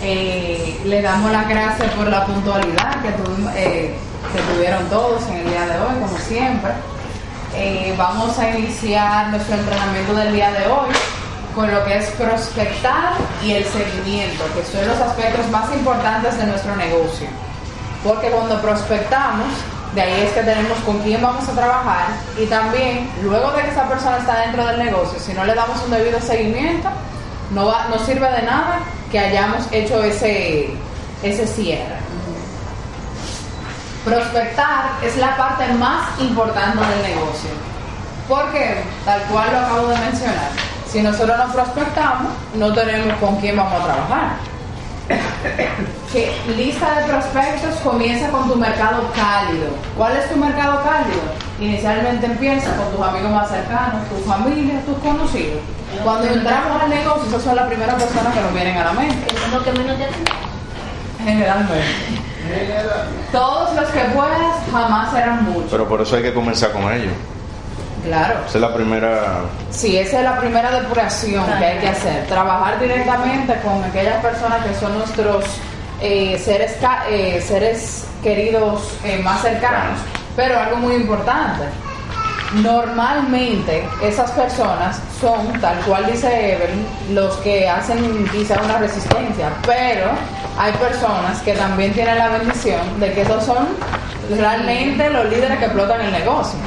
Eh, le damos las gracias por la puntualidad que, eh, que tuvieron todos en el día de hoy, como siempre. Eh, vamos a iniciar nuestro entrenamiento del día de hoy con lo que es prospectar y el seguimiento, que son los aspectos más importantes de nuestro negocio. Porque cuando prospectamos, de ahí es que tenemos con quién vamos a trabajar y también luego de que esa persona está dentro del negocio, si no le damos un debido seguimiento, no sirve de nada que hayamos hecho ese, ese cierre. Prospectar es la parte más importante del negocio, porque tal cual lo acabo de mencionar, si nosotros no prospectamos, no tenemos con quién vamos a trabajar. Que lista de prospectos comienza con tu mercado cálido. ¿Cuál es tu mercado cálido? Inicialmente empieza con tus amigos más cercanos, tu familia, tus conocidos. Cuando entramos al negocio, esas son las primeras personas que nos vienen a la mente. lo que menos te Generalmente. Todos los que puedas jamás serán muchos. Pero por eso hay que comenzar con ellos. Claro. Esa es la primera. Sí, esa es la primera depuración que hay que hacer. Trabajar directamente con aquellas personas que son nuestros eh, seres, eh, seres queridos eh, más cercanos. Pero algo muy importante. Normalmente esas personas son, tal cual dice Evelyn, los que hacen quizá una resistencia, pero hay personas que también tienen la bendición de que esos son realmente los líderes que explotan el negocio.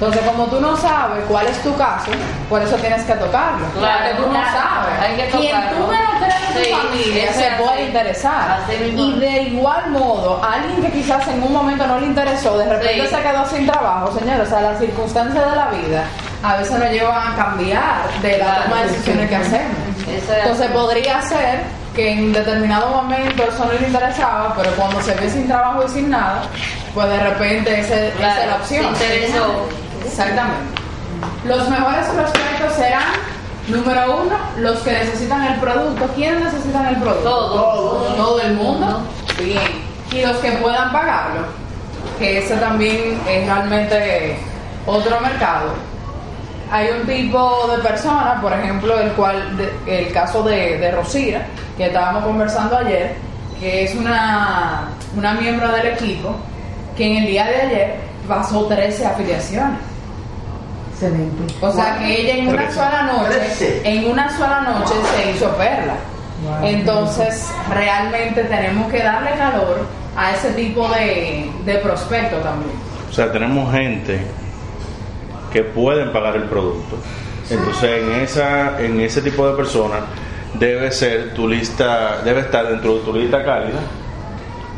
Entonces, como tú no sabes cuál es tu caso, por eso tienes que tocarlo. Claro, porque tú no sabes. Hay que Quien tú menos crees en tu familia se puede interesar. Y de igual modo, alguien que quizás en un momento no le interesó, de repente Sí. se quedó sin trabajo, señores. O sea, las circunstancias de la vida a veces nos llevan a cambiar de la Claro. toma de decisiones que hacemos. Entonces podría ser que en determinado momento eso no le interesaba, pero cuando se ve sin trabajo y sin nada, pues de repente ese- esa Claro, es la opción. se interesó. Exactamente. Los mejores prospectos serán, número uno, los que necesitan el producto. ¿Quiénes necesitan el producto? Todos. Todo el mundo. Bien. Y los que puedan pagarlo, que ese también es realmente otro mercado. Hay un tipo de persona, por ejemplo, el cual, de- el caso de, de Rosira, que estábamos conversando ayer, que es una, una miembro del equipo, que en el día de ayer pasó 13 afiliaciones. Excelente. O sea que ella en una sola noche, en una sola noche se hizo perla. Wow. Entonces realmente tenemos que darle calor a ese tipo de, de prospecto también. O sea, tenemos gente que pueden pagar el producto. Entonces, en esa en ese tipo de personas debe ser tu lista, debe estar dentro de tu lista cálida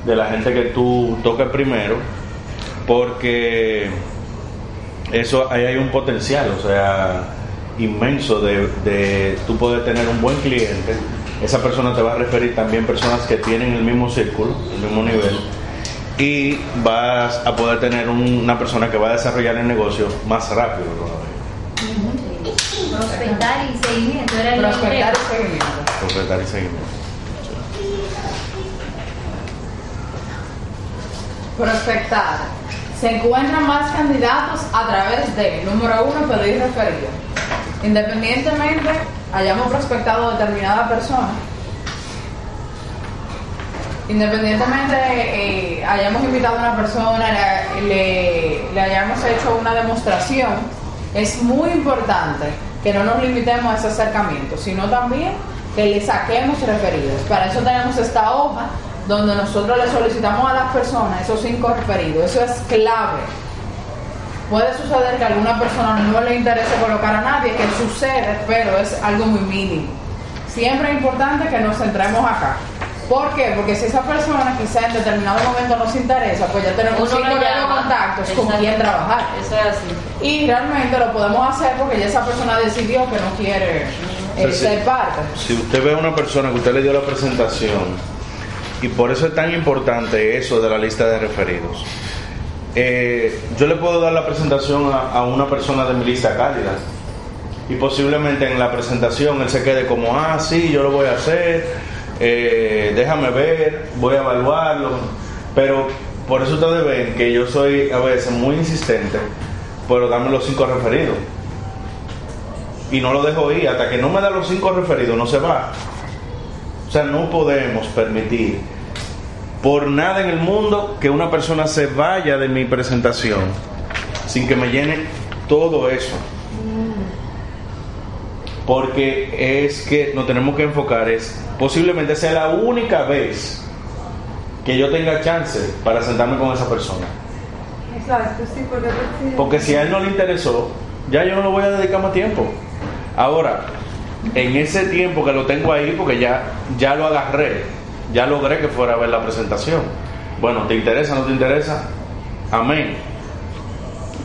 de la gente que tú toques primero, porque eso ahí hay un potencial, o sea, inmenso de, de tú poder tener un buen cliente. Esa persona te va a referir también personas que tienen el mismo círculo, el mismo nivel, y vas a poder tener un- una persona que va a desarrollar el negocio más rápido todavía. Prospectar y seguimiento Prospectar y seguimiento. Completar y seguimiento. Prospectar. Se encuentran más candidatos a través de, número uno, pedir referido. Independientemente hayamos prospectado a determinada persona, independientemente eh, hayamos invitado a una persona, le, le- le hayamos hecho una demostración, es muy importante que no nos limitemos a ese acercamiento, sino también que le saquemos referidos. Para eso tenemos esta hoja donde nosotros le solicitamos a las personas esos cinco referidos. Eso es clave. Puede suceder que a alguna persona no le interese colocar a nadie, que sucede, pero es algo muy mínimo. Siempre es importante que nos centremos acá. ¿Por qué? Porque si esa persona quizá en determinado momento nos interesa, pues ya tenemos Uno cinco llama. contactos con quien trabajar. Eso es así. Y realmente lo podemos hacer porque ya esa persona decidió que no quiere eh, ser parte. Si usted ve a una persona que usted le dio la presentación, y por eso es tan importante eso de la lista de referidos, eh, yo le puedo dar la presentación a, una persona de mi lista cálida. Y posiblemente en la presentación él se quede como, ah, sí, yo lo voy a hacer, eh, déjame ver, voy a evaluarlo. Pero por eso ustedes ven que yo soy a veces muy insistente, pero dame los cinco referidos. Y no lo dejo ir, hasta que no me da los cinco referidos no se va. O sea, no podemos permitir por nada en el mundo que una persona se vaya de mi presentación sin que me llene todo eso. Porque es que nos tenemos que enfocar, es posiblemente sea la única vez que yo tenga chance para sentarme con esa persona. Exacto, sí, porque si a él no le interesó, ya yo no le voy a dedicar más tiempo. Ahora, en ese tiempo que lo tengo ahí, porque ya, ya lo agarré, ya logré que fuera a ver la presentación. Bueno, ¿te interesa no te interesa? Amén.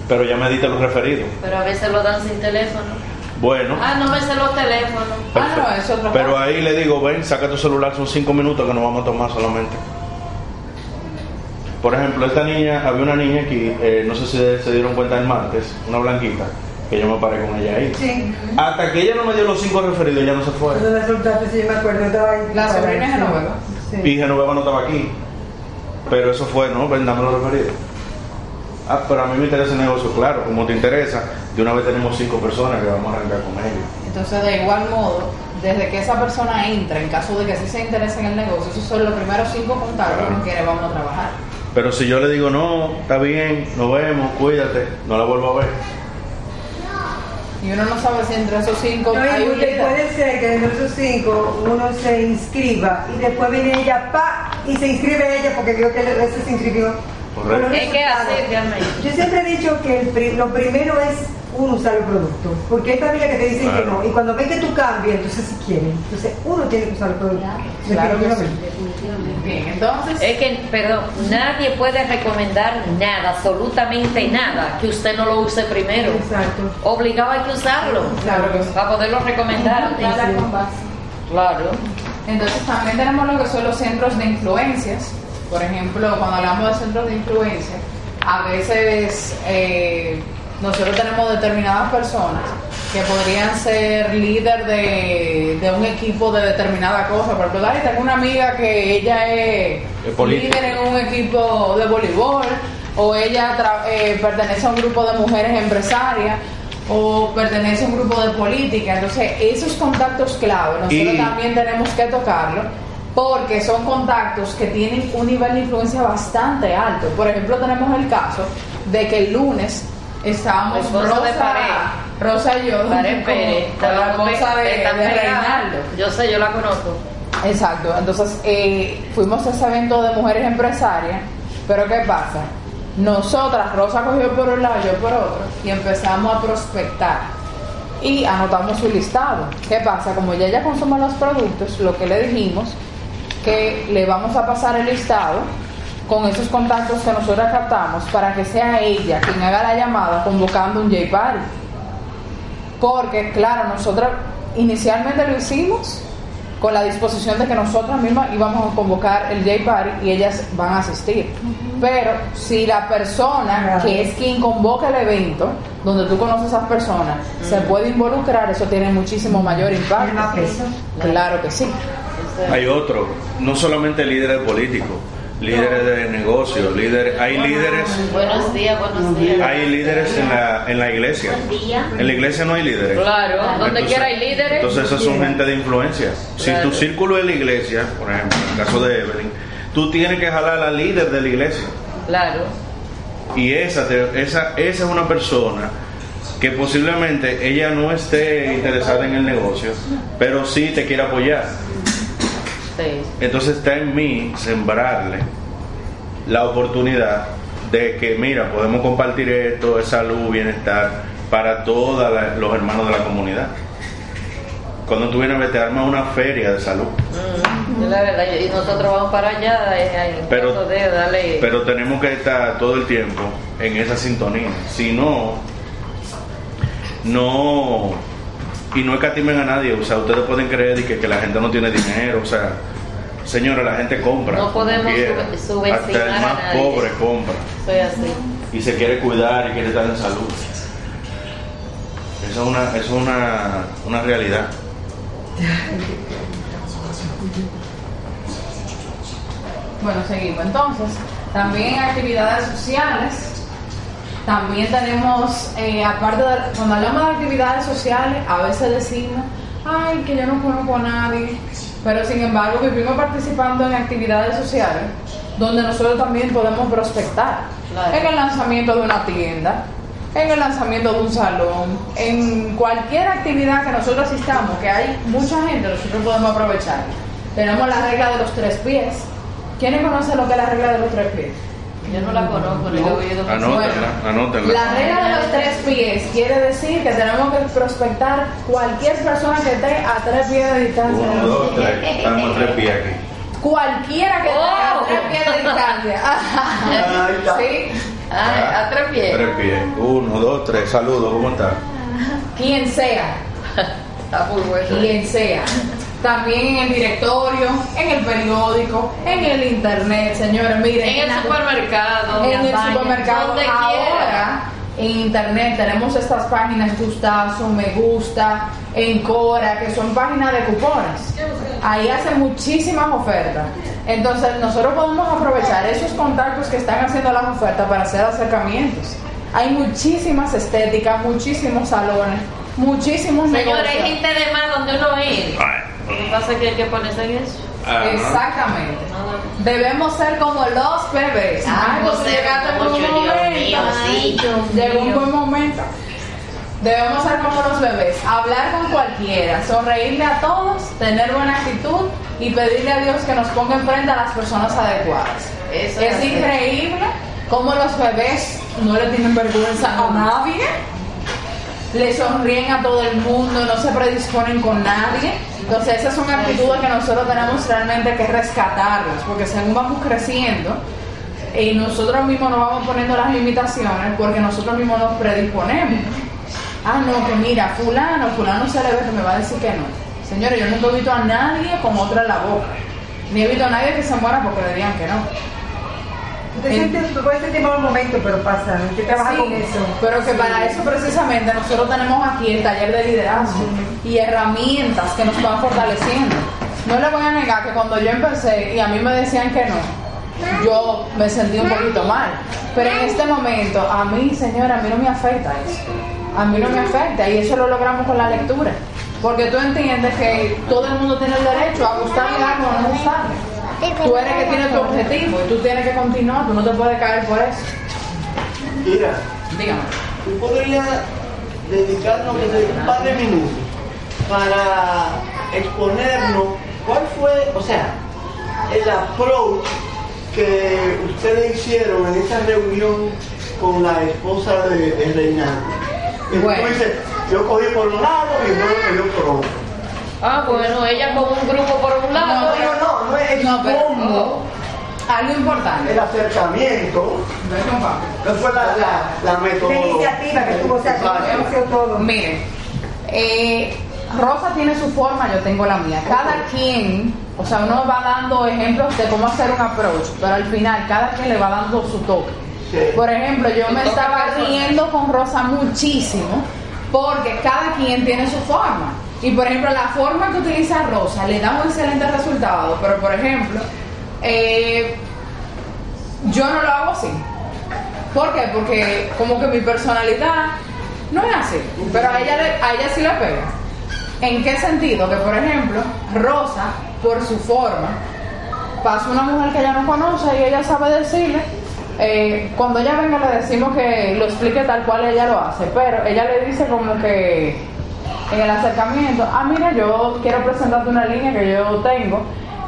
Pero ya me diste los referidos. Pero a veces lo dan sin teléfono. Bueno, Ah, no me sé los teléfonos. Ah, no, es otro pero caso. ahí le digo, ven, saca tu celular, son cinco minutos que nos vamos a tomar solamente. Por ejemplo, esta niña, había una niña aquí, eh, no sé si se dieron cuenta el martes, una blanquita, que yo me paré con ella ahí. Sí. Hasta que ella no me dio los cinco referidos, ella no se fue. La soltaste, sí, yo me acuerdo, estaba ahí. La sobrina de. Genoveva. Sí. Y Genoveva no estaba aquí. Pero eso fue, ¿no? Ven, dame los referidos. Ah, pero a mí me interesa el negocio, claro. Como te interesa, de una vez tenemos cinco personas que vamos a arrancar con ellos. Entonces, de igual modo, desde que esa persona entra, en caso de que sí se interese en el negocio, esos son los primeros cinco contactos Claro. con quienes vamos a trabajar. Pero si yo le digo, no, está bien, nos vemos, cuídate, no la vuelvo a ver. Y uno no sabe si entre esos cinco No, hay puede ser que de esos cinco uno se inscriba y después viene ella pa y se inscribe ella porque vio que el resto se inscribió. Correcto. Los Es que realmente. Yo siempre he dicho que el pri- lo primero es uno usar el producto, porque esta amiga que te dicen que Claro. no, y cuando ven que tú cambias, entonces si quieren, entonces uno tiene que usar el producto. Claro. Definitivamente. Bien, entonces, Es que, perdón, nadie puede recomendar nada, absolutamente nada, que usted no lo use primero. Exacto. Obligado hay que usarlo Claro para poderlo recomendar. Base. Claro. Entonces también tenemos lo que son los centros de influencias. Por ejemplo, cuando hablamos de centros de influencia, a veces eh, nosotros tenemos determinadas personas que podrían ser líder de, de un equipo de determinada cosa. Por ejemplo, tengo una amiga que ella es líder en un equipo de voleibol o ella tra- eh, pertenece a un grupo de mujeres empresarias o pertenece a un grupo de política. Entonces, esos contactos clave, nosotros Y- también tenemos que tocarlo porque son contactos que tienen un nivel de influencia bastante alto. Por ejemplo, tenemos el caso de que el lunes estábamos Rosa, de Pared. Rosa y yo con- Pérez. con la esposa de, de. Reinaldo. Yo sé, yo la conozco. Exacto, entonces eh, fuimos a ese evento de mujeres empresarias, pero ¿qué pasa? Nosotras, Rosa cogió por un lado, yo por otro, y empezamos a prospectar y anotamos su listado. ¿Qué pasa? Como ya ella consume los productos, lo que le dijimos, que le vamos a pasar el listado con esos contactos que nosotros captamos para que sea ella quien haga la llamada convocando un J Party. Porque, claro, nosotros inicialmente lo hicimos con la disposición de que nosotras mismas íbamos a convocar el J Party y ellas van a asistir. Pero si la persona Claro. que es quien convoca el evento, donde tú conoces a esas personas, se puede involucrar, eso tiene muchísimo mayor impacto. más peso. Claro que sí. Hay otro, no solamente líderes políticos, líderes de negocios, líderes, hay líderes, Buenos días, buenos días. hay líderes en la, en la iglesia. En la iglesia no hay líderes. Claro, donde quiera hay líderes. Entonces esas son gente de influencia. Si tu círculo es la iglesia, por ejemplo, en el caso de Evelyn, tú tienes que jalar a la líder de la iglesia. Claro. Y esa, te- esa, esa es una persona que posiblemente ella no esté interesada en el negocio, pero sí te quiere apoyar. Sí. Entonces está en mí sembrarle la oportunidad de que, mira, podemos compartir esto, es salud, bienestar para todos los hermanos de la comunidad. Cuando tú vienes a ver, te una feria de salud. Mm, la verdad. Y nosotros vamos para allá Pero- de. Pero tenemos que estar todo el tiempo en esa sintonía. Si no, no. Y no escatimen a nadie. O sea, ustedes pueden creer y que, que la gente no tiene dinero. O sea, señores, la gente compra. No podemos sube- subestimar Hasta el a más nadie. pobre compra. Soy así. Y se quiere cuidar y quiere estar en salud. Esa es una, eso es una, una realidad. Bueno, seguimos. Entonces, también actividades sociales. También tenemos, eh, aparte de, cuando hablamos de actividades sociales, a veces decimos, ay, que yo no conozco a nadie. pero sin embargo vivimos participando en actividades sociales donde nosotros también podemos prospectar. Claro. En el lanzamiento de una tienda, en el lanzamiento de un salón, en cualquier actividad que nosotros asistamos, que hay mucha gente, nosotros podemos aprovechar. Tenemos la regla de los tres pies. ¿Quiénes conocen lo que es la regla de los tres pies? Yo no la conozco, ni la he oído. Anótenla, anótenla. La regla de los tres pies quiere decir que tenemos que prospectar cualquier persona que esté a tres pies de distancia. de Uno, dos, tres. Estamos tres pies aquí. Cualquiera que esté a Oh. tres pies de distancia. Ahí está. sí. Ah, a tres pies. Tres pies. Uno, dos, tres. Saludos, ¿cómo estás? Quien sea. Está muy bueno. quien sea. También en el directorio, en el periódico, en el internet, señores, miren. En el supermercado. en el supermercado donde ahora quiera. en internet tenemos estas páginas Gustazo, Me Gusta, Encora, que son páginas de cupones. Ahí hacen muchísimas ofertas. Entonces nosotros podemos aprovechar esos contactos que están haciendo las ofertas para hacer acercamientos. Hay muchísimas estéticas, muchísimos salones, muchísimos Señores, negocios. hay gente de más donde uno ir. Lo que pasa es que hay que ponerse en eso. Ah, ¿no? Exactamente. No, Debemos ser como los bebés. Ah, pues llegaste un buen momento. sí. Llegó un buen momento. Debemos ser como los bebés, hablar con cualquiera, sonreírle a todos, tener buena actitud y pedirle a Dios que nos ponga enfrente a las personas adecuadas. Eso es increíble cómo los bebés no le tienen vergüenza a nadie, le sonríen a todo el mundo, no se predisponen con nadie. Entonces esas son actitudes que nosotros tenemos realmente que rescatarlas, porque según vamos creciendo, y nosotros mismos nos vamos poniendo las limitaciones porque nosotros mismos nos predisponemos. Ah, no, que mira, fulano, fulano se le ve que me va a decir que no. Señores, yo nunca he visto a nadie con otra en la boca. Ni he visto a nadie que se muera porque le digan que no. Te sientes, tiempo un momento, pero pasa. Hay que trabajar Sí, con eso. Pero que para eso precisamente nosotros tenemos aquí el taller de liderazgo y herramientas que nos van fortaleciendo. No le voy a negar que cuando yo empecé y a mí me decían que no, yo me sentí un poquito mal. Pero en este momento, a mí, señora, a mí no me afecta eso. A mí no me afecta y eso lo logramos con la lectura. Porque tú entiendes que todo el mundo tiene el derecho a gustarle algo o no gustarle. Tú eres que tienes tu objetivo y tú tienes que continuar, tú no te puedes caer por eso. Mira, Dígame. tú podrías dedicarnos un par de minutos para exponernos cuál fue, o sea, el approach que ustedes hicieron en esa reunión con la esposa de, de Reinaldo. Y tú Bueno. dices, yo cogí por un lado y no lo cogió por otro. Ah, bueno, ella con un grupo por un lado. No, No, no, no, es No, pero- Algo importante. el acercamiento, no fue la, la, la La metodología. iniciativa que tuvo, o sea, que todo. Miren, eh, Rosa tiene su forma, yo tengo la mía. Cada quien, o sea, uno va dando ejemplos de cómo hacer un approach, pero al final cada quien le va dando su toque. Sí. Por ejemplo, yo me estaba riendo con Rosa muchísimo porque cada quien tiene su forma. Y por ejemplo, la forma que utiliza Rosa le da un excelente resultado, pero por ejemplo, eh, yo no lo hago así. ¿Por qué? Porque como que mi personalidad no es así, pero a ella, a ella sí le pega. ¿En qué sentido? Que por ejemplo, Rosa, por su forma, pasa una mujer que ella no conoce y ella sabe decirle, eh, cuando ella venga le decimos que lo explique tal cual ella lo hace, pero ella le dice como que en el acercamiento, ah mira, yo quiero presentarte una línea que yo tengo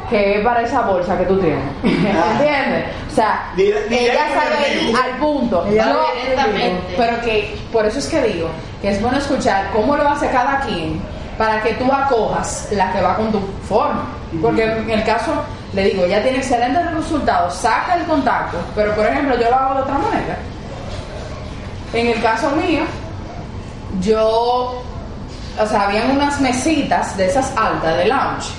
que es para esa bolsa que tú tienes. ¿Entiendes? O sea, directo ella al punto. Yo- directamente. pero que por eso es que digo que es bueno escuchar cómo lo hace cada quien para que tú acojas la que va con tu forma. Porque en el caso, le digo, ella tiene excelentes resultados, saca el contacto, pero por ejemplo yo lo hago de otra manera. En el caso mío, yo, o sea, habían unas mesitas de esas altas de lounge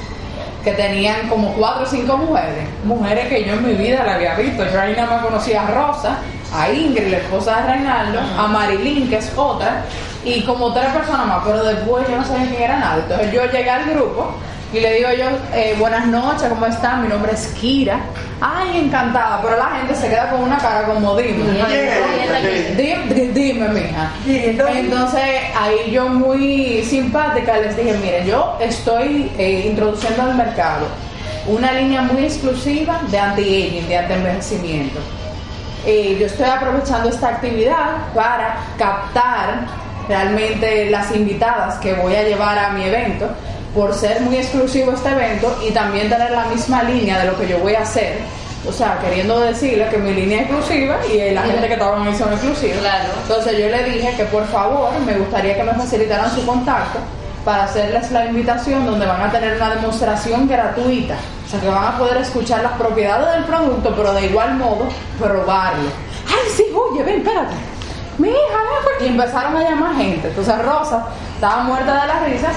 que tenían como cuatro o cinco mujeres, mujeres que yo en mi vida la había visto. Yo ahí nada más conocía a Rosa, a Ingrid, la esposa de Reinaldo, a Marilyn, que es otra, y como tres personas más, pero después yo no sabía quién era nada. Entonces yo llegué al grupo Y le digo yo, eh, buenas noches, ¿cómo están? Mi nombre es Kira. Ay, encantada, pero la gente se queda con una cara como dime. Dime, di- dime, mija. Entonces ahí yo muy simpática les dije, miren, yo estoy eh, introduciendo al mercado una línea muy exclusiva de anti-aging, de anti-envejecimiento. Eh, yo estoy aprovechando esta actividad para captar realmente las invitadas que voy a llevar a mi evento, por ser muy exclusivo este evento y también tener la misma línea de lo que yo voy a hacer. O sea, queriendo decirle que mi línea es exclusiva y la gente que estaba en son exclusiva. Claro. Entonces yo le dije que por favor me gustaría que me facilitaran su contacto para hacerles la invitación donde van a tener una demostración gratuita. O sea que van a poder escuchar las propiedades del producto, pero de igual modo probarlo. Ay, sí, oye, ven, espérate. Mi hija, aquí". Y empezaron a llamar gente. Entonces Rosa estaba muerta de la risa.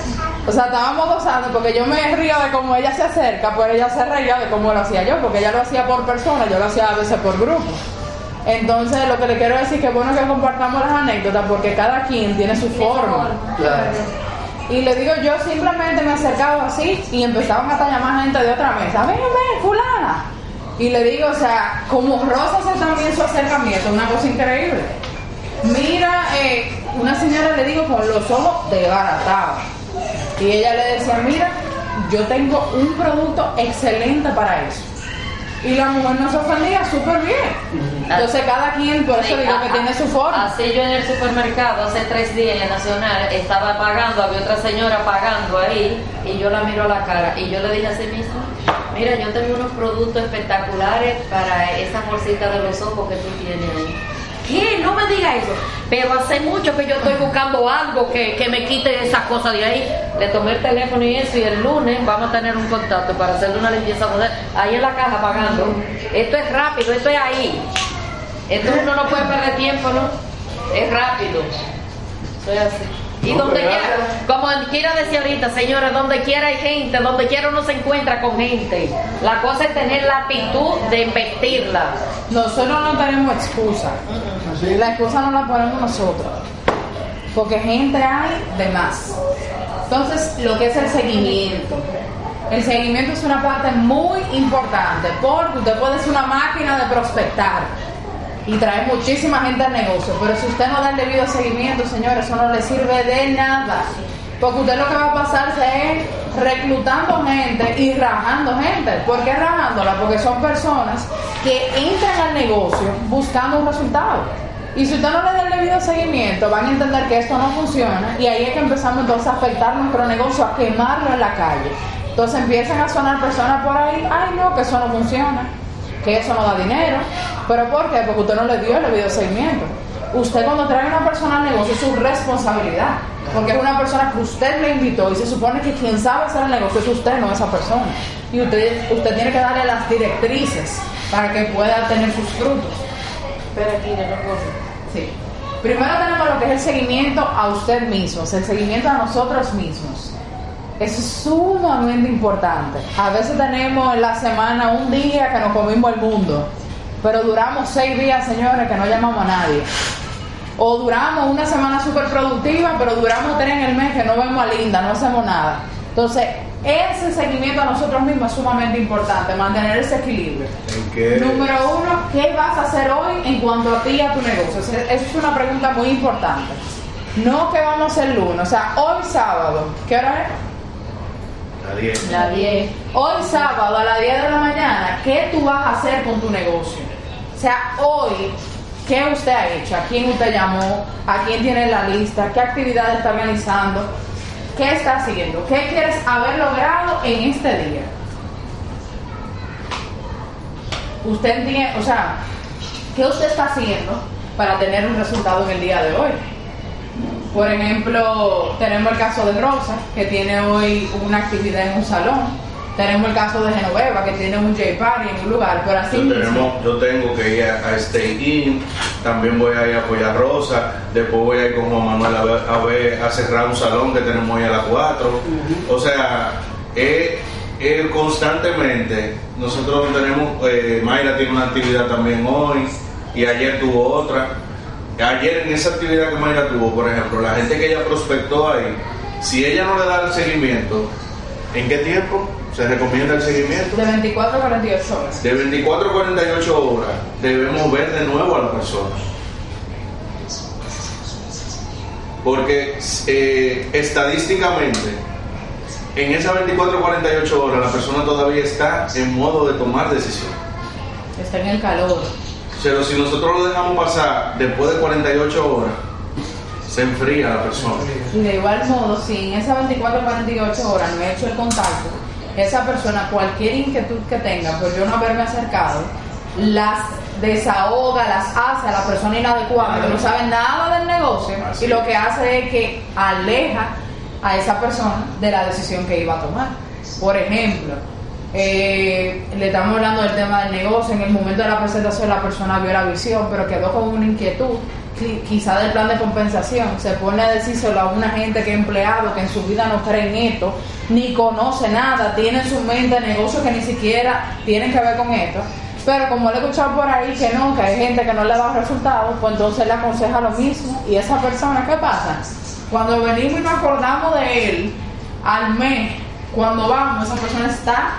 O sea, estábamos gozando porque yo me río de cómo ella se acerca, pero ella se reía de cómo lo hacía yo, porque ella lo hacía por persona, yo lo hacía a veces por grupo. Entonces, lo que le quiero decir es que es bueno que compartamos las anécdotas porque cada quien tiene su forma. Claro. Y le digo, yo simplemente me acercaba así y empezaban hasta llamar gente de otra mesa. Ven, ven, fulana. Y le digo, o sea, como Rosa hace también su acercamiento, una cosa increíble. Mira, eh, una señora le digo con los ojos desbaratados. Y ella le decía, mira, yo tengo un producto excelente para eso. Y la mujer no se ofendía súper bien. Entonces cada quien, por eso Sí, digo que a- tiene su forma. Así yo en el supermercado hace tres días en la Nacional estaba pagando, había otra señora pagando ahí y yo la miro a la cara y yo le dije a sí misma, mira, yo tengo unos productos espectaculares para esa bolsita de los ojos que tú tienes ahí. ¿Qué? No me diga eso. Pero hace mucho que yo estoy buscando algo que, que me quite esas cosas de ahí. Le tomé el teléfono y eso y el lunes vamos a tener un contacto para hacerle una limpieza ahí en la caja pagando. Esto es rápido, esto es ahí. Esto uno no puede perder tiempo, ¿no? Es rápido. Soy así. Y No, donde quiera, como quiera decir ahorita, señores, donde quiera hay gente, donde quiera uno se encuentra con gente. La cosa es tener la actitud de vestirla. Nosotros no tenemos excusa. La excusa no la ponemos nosotros. Porque gente hay de más. Entonces, lo que es el seguimiento. El seguimiento es una parte muy importante porque usted puede ser una máquina de prospectar y traer muchísima gente al negocio, pero si usted no da el debido seguimiento, señores, eso no le sirve de nada. Porque usted lo que va a pasarse es reclutando gente y rajando gente. ¿Por qué rajándola? Porque son personas que entran al negocio buscando un resultado. Y si usted no le da el debido seguimiento, van a entender que esto no funciona y ahí es que empezamos entonces a afectar nuestro negocio, a quemarlo en la calle. Entonces empiezan a sonar personas por ahí, ay no, que eso no funciona, que eso no da dinero. ¿Pero por qué? Porque usted no le dio el debido seguimiento. Usted cuando trae a una persona al negocio es su responsabilidad, porque es una persona que usted le invitó y se supone que quien sabe hacer el negocio es usted, no esa persona. Y usted, usted tiene que darle las directrices para que pueda tener sus frutos. Pero aquí no. Sí. Primero tenemos lo que es el seguimiento a usted mismo, o sea, el seguimiento a nosotros mismos. Eso es sumamente importante. A veces tenemos en la semana un día que nos comimos el mundo, pero duramos seis días, señores, que no llamamos a nadie. O duramos una semana súper productiva, pero duramos tres en el mes que no vemos a Linda, no hacemos nada. Entonces, ese seguimiento a nosotros mismos es sumamente importante, mantener ese equilibrio. Número uno, ¿qué vas a hacer hoy en cuanto a ti y a tu negocio? Esa es una pregunta muy importante. No qué vamos a hacer lunes, o sea, hoy sábado, ¿qué hora es? Nadie. La 10. Hoy sábado a las 10 de la mañana, ¿qué tú vas a hacer con tu negocio? O sea, hoy, ¿qué usted ha hecho? ¿A quién usted llamó? ¿A quién tiene la lista? ¿Qué actividad está organizando? ¿Qué está haciendo? ¿Qué quieres haber logrado en este día? Usted entiende, o sea, ¿qué usted está haciendo para tener un resultado en el día de hoy? Por ejemplo, tenemos el caso de Rosa, que tiene hoy una actividad en un salón. Tenemos el caso de Genoveva, que tiene un J Party en un lugar. Pero así Yo, tenemos- yo tengo que ir a, a Stay In, también voy a ir a apoyar a Rosa, después voy a ir con Juan Manuel a, ver, a, ver- a cerrar un salón que tenemos hoy a las 4. O sea, eh, eh, constantemente nosotros tenemos, eh, Mayra tiene una actividad también hoy y ayer tuvo otra. Ayer en esa actividad que Mayra tuvo, por ejemplo, la gente que ella prospectó ahí, si ella no le da el seguimiento, ¿En qué tiempo se recomienda el seguimiento? De 24 a 48 horas. De 24 a 48 horas debemos ver de nuevo a la persona. Porque eh, estadísticamente, en esas 24 a 48 horas la persona todavía está en modo de tomar decisión. Está en el calor. Pero si nosotros lo dejamos pasar después de 48 horas, se enfría la persona. Y de igual modo, si en esas 24 o 48 horas no he hecho el contacto, esa persona, cualquier inquietud que tenga por yo no haberme acercado, las desahoga, las hace a la persona inadecuada que no sabe nada del negocio Así y lo que hace es que aleja a esa persona de la decisión que iba a tomar. Por ejemplo, eh, le estamos hablando del tema del negocio, en el momento de la presentación la persona vio la visión, pero quedó con una inquietud, qui- quizá del plan de compensación, se pone a decírselo a una gente que es empleado, que en su vida no cree en esto, ni conoce nada, tiene en su mente negocios que ni siquiera tienen que ver con esto. Pero como le he escuchado por ahí que no, que hay gente que no le da resultados, pues entonces le aconseja lo mismo. Y esa persona, ¿qué pasa? Cuando venimos y nos acordamos de él, al mes, cuando vamos, esa persona está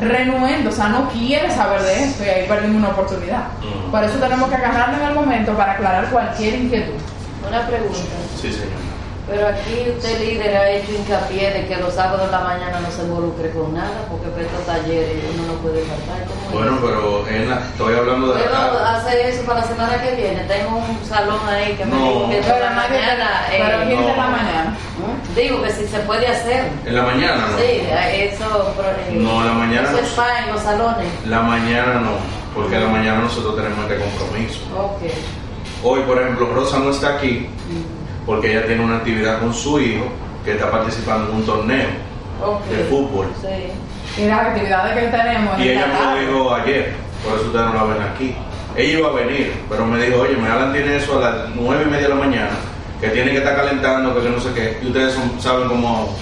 renuendo, o sea, no quiere saber de esto y ahí perdimos una oportunidad. Mm. Por eso tenemos que agarrarlo en el momento para aclarar cualquier inquietud. Una pregunta. Sí, señor. Pero aquí usted líder ha hecho hincapié de que los sábados de la mañana no se involucre con nada, porque para estos talleres uno no puede faltar. ¿Cómo es? Bueno, pero en la- estoy hablando de la Puedo tarde. hacer eso para la semana que viene. Tengo un salón ahí que me No. dijo que toda la mañana. pero eh, ¿quién de la no. mañana? ¿Mm? Digo que si se puede hacer. En la mañana no. Sí, eso. pero, eh, No, en la mañana Eso no. es para en los salones. La mañana no, porque la mañana nosotros tenemos este compromiso. Ok. Hoy, por ejemplo, Rosa no está aquí porque ella tiene una actividad con su hijo que está participando en un torneo de fútbol. Sí. Y las actividades que tenemos en Y ella me lo dijo ayer, por eso ustedes no la ven aquí. Ella iba a venir, pero me dijo, oye, me Alan tiene eso a las nueve y media de la mañana, que tiene que estar calentando, que no sé qué. Y ustedes son- saben cómo...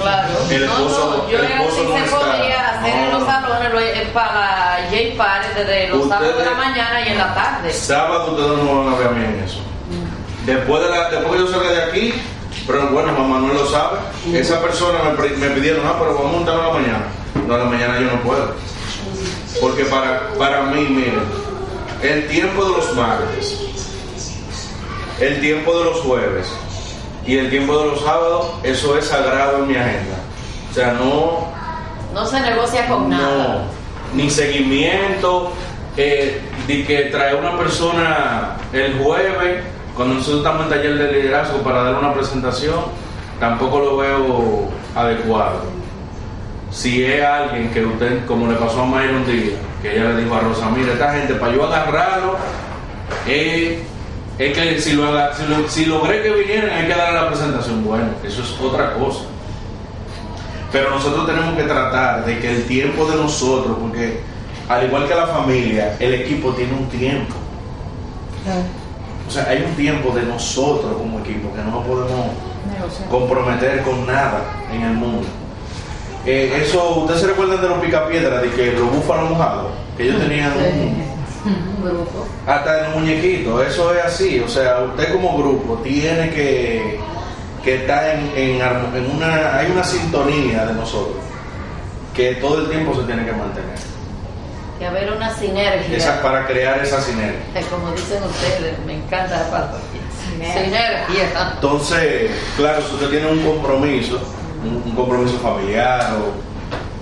Claro. El no, esposo- no, yo el era esposo así no se está. podía hacer en los salones lo- eh, para J Party desde los sábados de la mañana y en la tarde. Sábado ustedes no van a ver a mí en eso. Después, de la, después que yo salga de aquí, pero bueno, mamá Manuel lo sabe, esa persona me, me pidieron, ah, pero vamos a montarlo en la mañana. No, en la mañana yo no puedo. Porque para, para mí, miren, el tiempo de los martes, el tiempo de los jueves y el tiempo de los sábados, eso es sagrado en mi agenda. O sea, no, No se negocia con no, nada. ni seguimiento, eh, de que trae una persona el jueves, cuando nosotros estamos en taller de liderazgo para dar una presentación, tampoco lo veo adecuado. Si es alguien que usted, como le pasó a Mayra un día, que ella le dijo a Rosa, mira, esta gente, para yo agarrarlo, es que si, lo, si, lo- si logré que vinieran, hay que darle la presentación. Bueno, eso es otra cosa. Pero nosotros tenemos que tratar de que el tiempo de nosotros, porque al igual que la familia, el equipo tiene un tiempo. Sea, hay un tiempo de nosotros como equipo que no podemos Negociar. comprometer con nada en el mundo. Eh, eso, ¿ustedes se recuerdan de los picapiedras, de que los búfalos mojados? Que ellos tenían un- Un grupo. hasta el muñequito, eso es así. O sea, usted como grupo tiene que, que estar en, en en una, hay una sintonía de nosotros que todo el tiempo se tiene que mantener. Que haber una sinergia. Esa, para crear esa sinergia. Eh, Como dicen ustedes, me encanta la palabra. Sinergia. Sinergia. Entonces, claro, si usted tiene un compromiso, un, un compromiso familiar, o,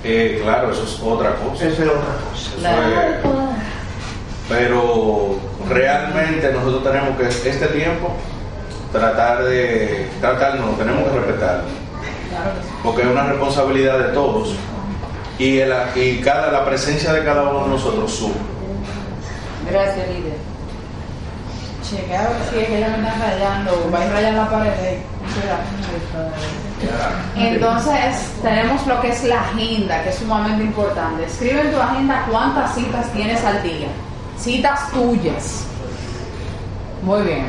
eh, claro, eso es otra cosa. Esa es otra cosa. Eso Claro. es- pero realmente nosotros tenemos que este tiempo tratar de tratar no tenemos que respetarlo porque es una responsabilidad de todos y, el- y cada la presencia de cada uno de nosotros sube Gracias, líder. Chequea a ver si es que ella me está rayando, va a ir rayando la pared. Cuidado. Entonces, tenemos lo que es la agenda, que es sumamente importante. Escribe en tu agenda cuántas citas tienes al día. Citas tuyas. Muy bien.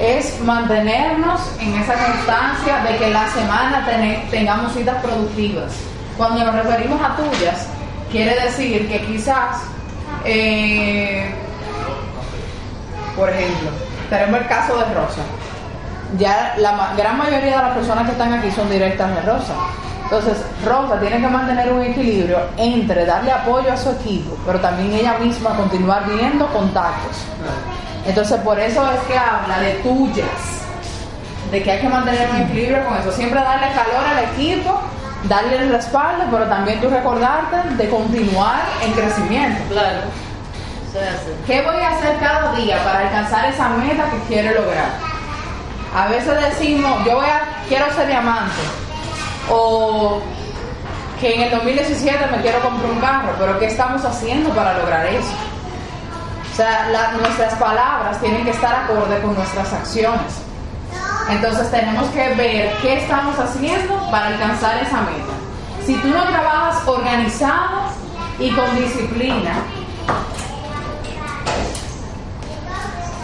Es mantenernos en esa constancia de que la semana tene- tengamos citas productivas. Cuando nos referimos a tuyas, quiere decir que quizás, eh, por ejemplo, tenemos el caso de Rosa ya la gran mayoría de las personas que están aquí son directas de Rosa. Entonces, Rosa tiene que mantener un equilibrio entre darle apoyo a su equipo, pero también ella misma continuar viendo contactos. Entonces, por eso es que habla de tuyas, de que hay que mantener un equilibrio con eso. Siempre darle calor al equipo, darle el respaldo, pero también tú recordarte de continuar en crecimiento. Claro. Se hace. ¿Qué voy a hacer cada día para alcanzar esa meta que quiero lograr? A veces decimos, yo voy a, quiero ser diamante. O que en el 2017 me quiero comprar un carro, pero ¿qué estamos haciendo para lograr eso? O sea, la- nuestras palabras tienen que estar acorde con nuestras acciones. Entonces tenemos que ver qué estamos haciendo para alcanzar esa meta. Si tú no trabajas organizado y con disciplina,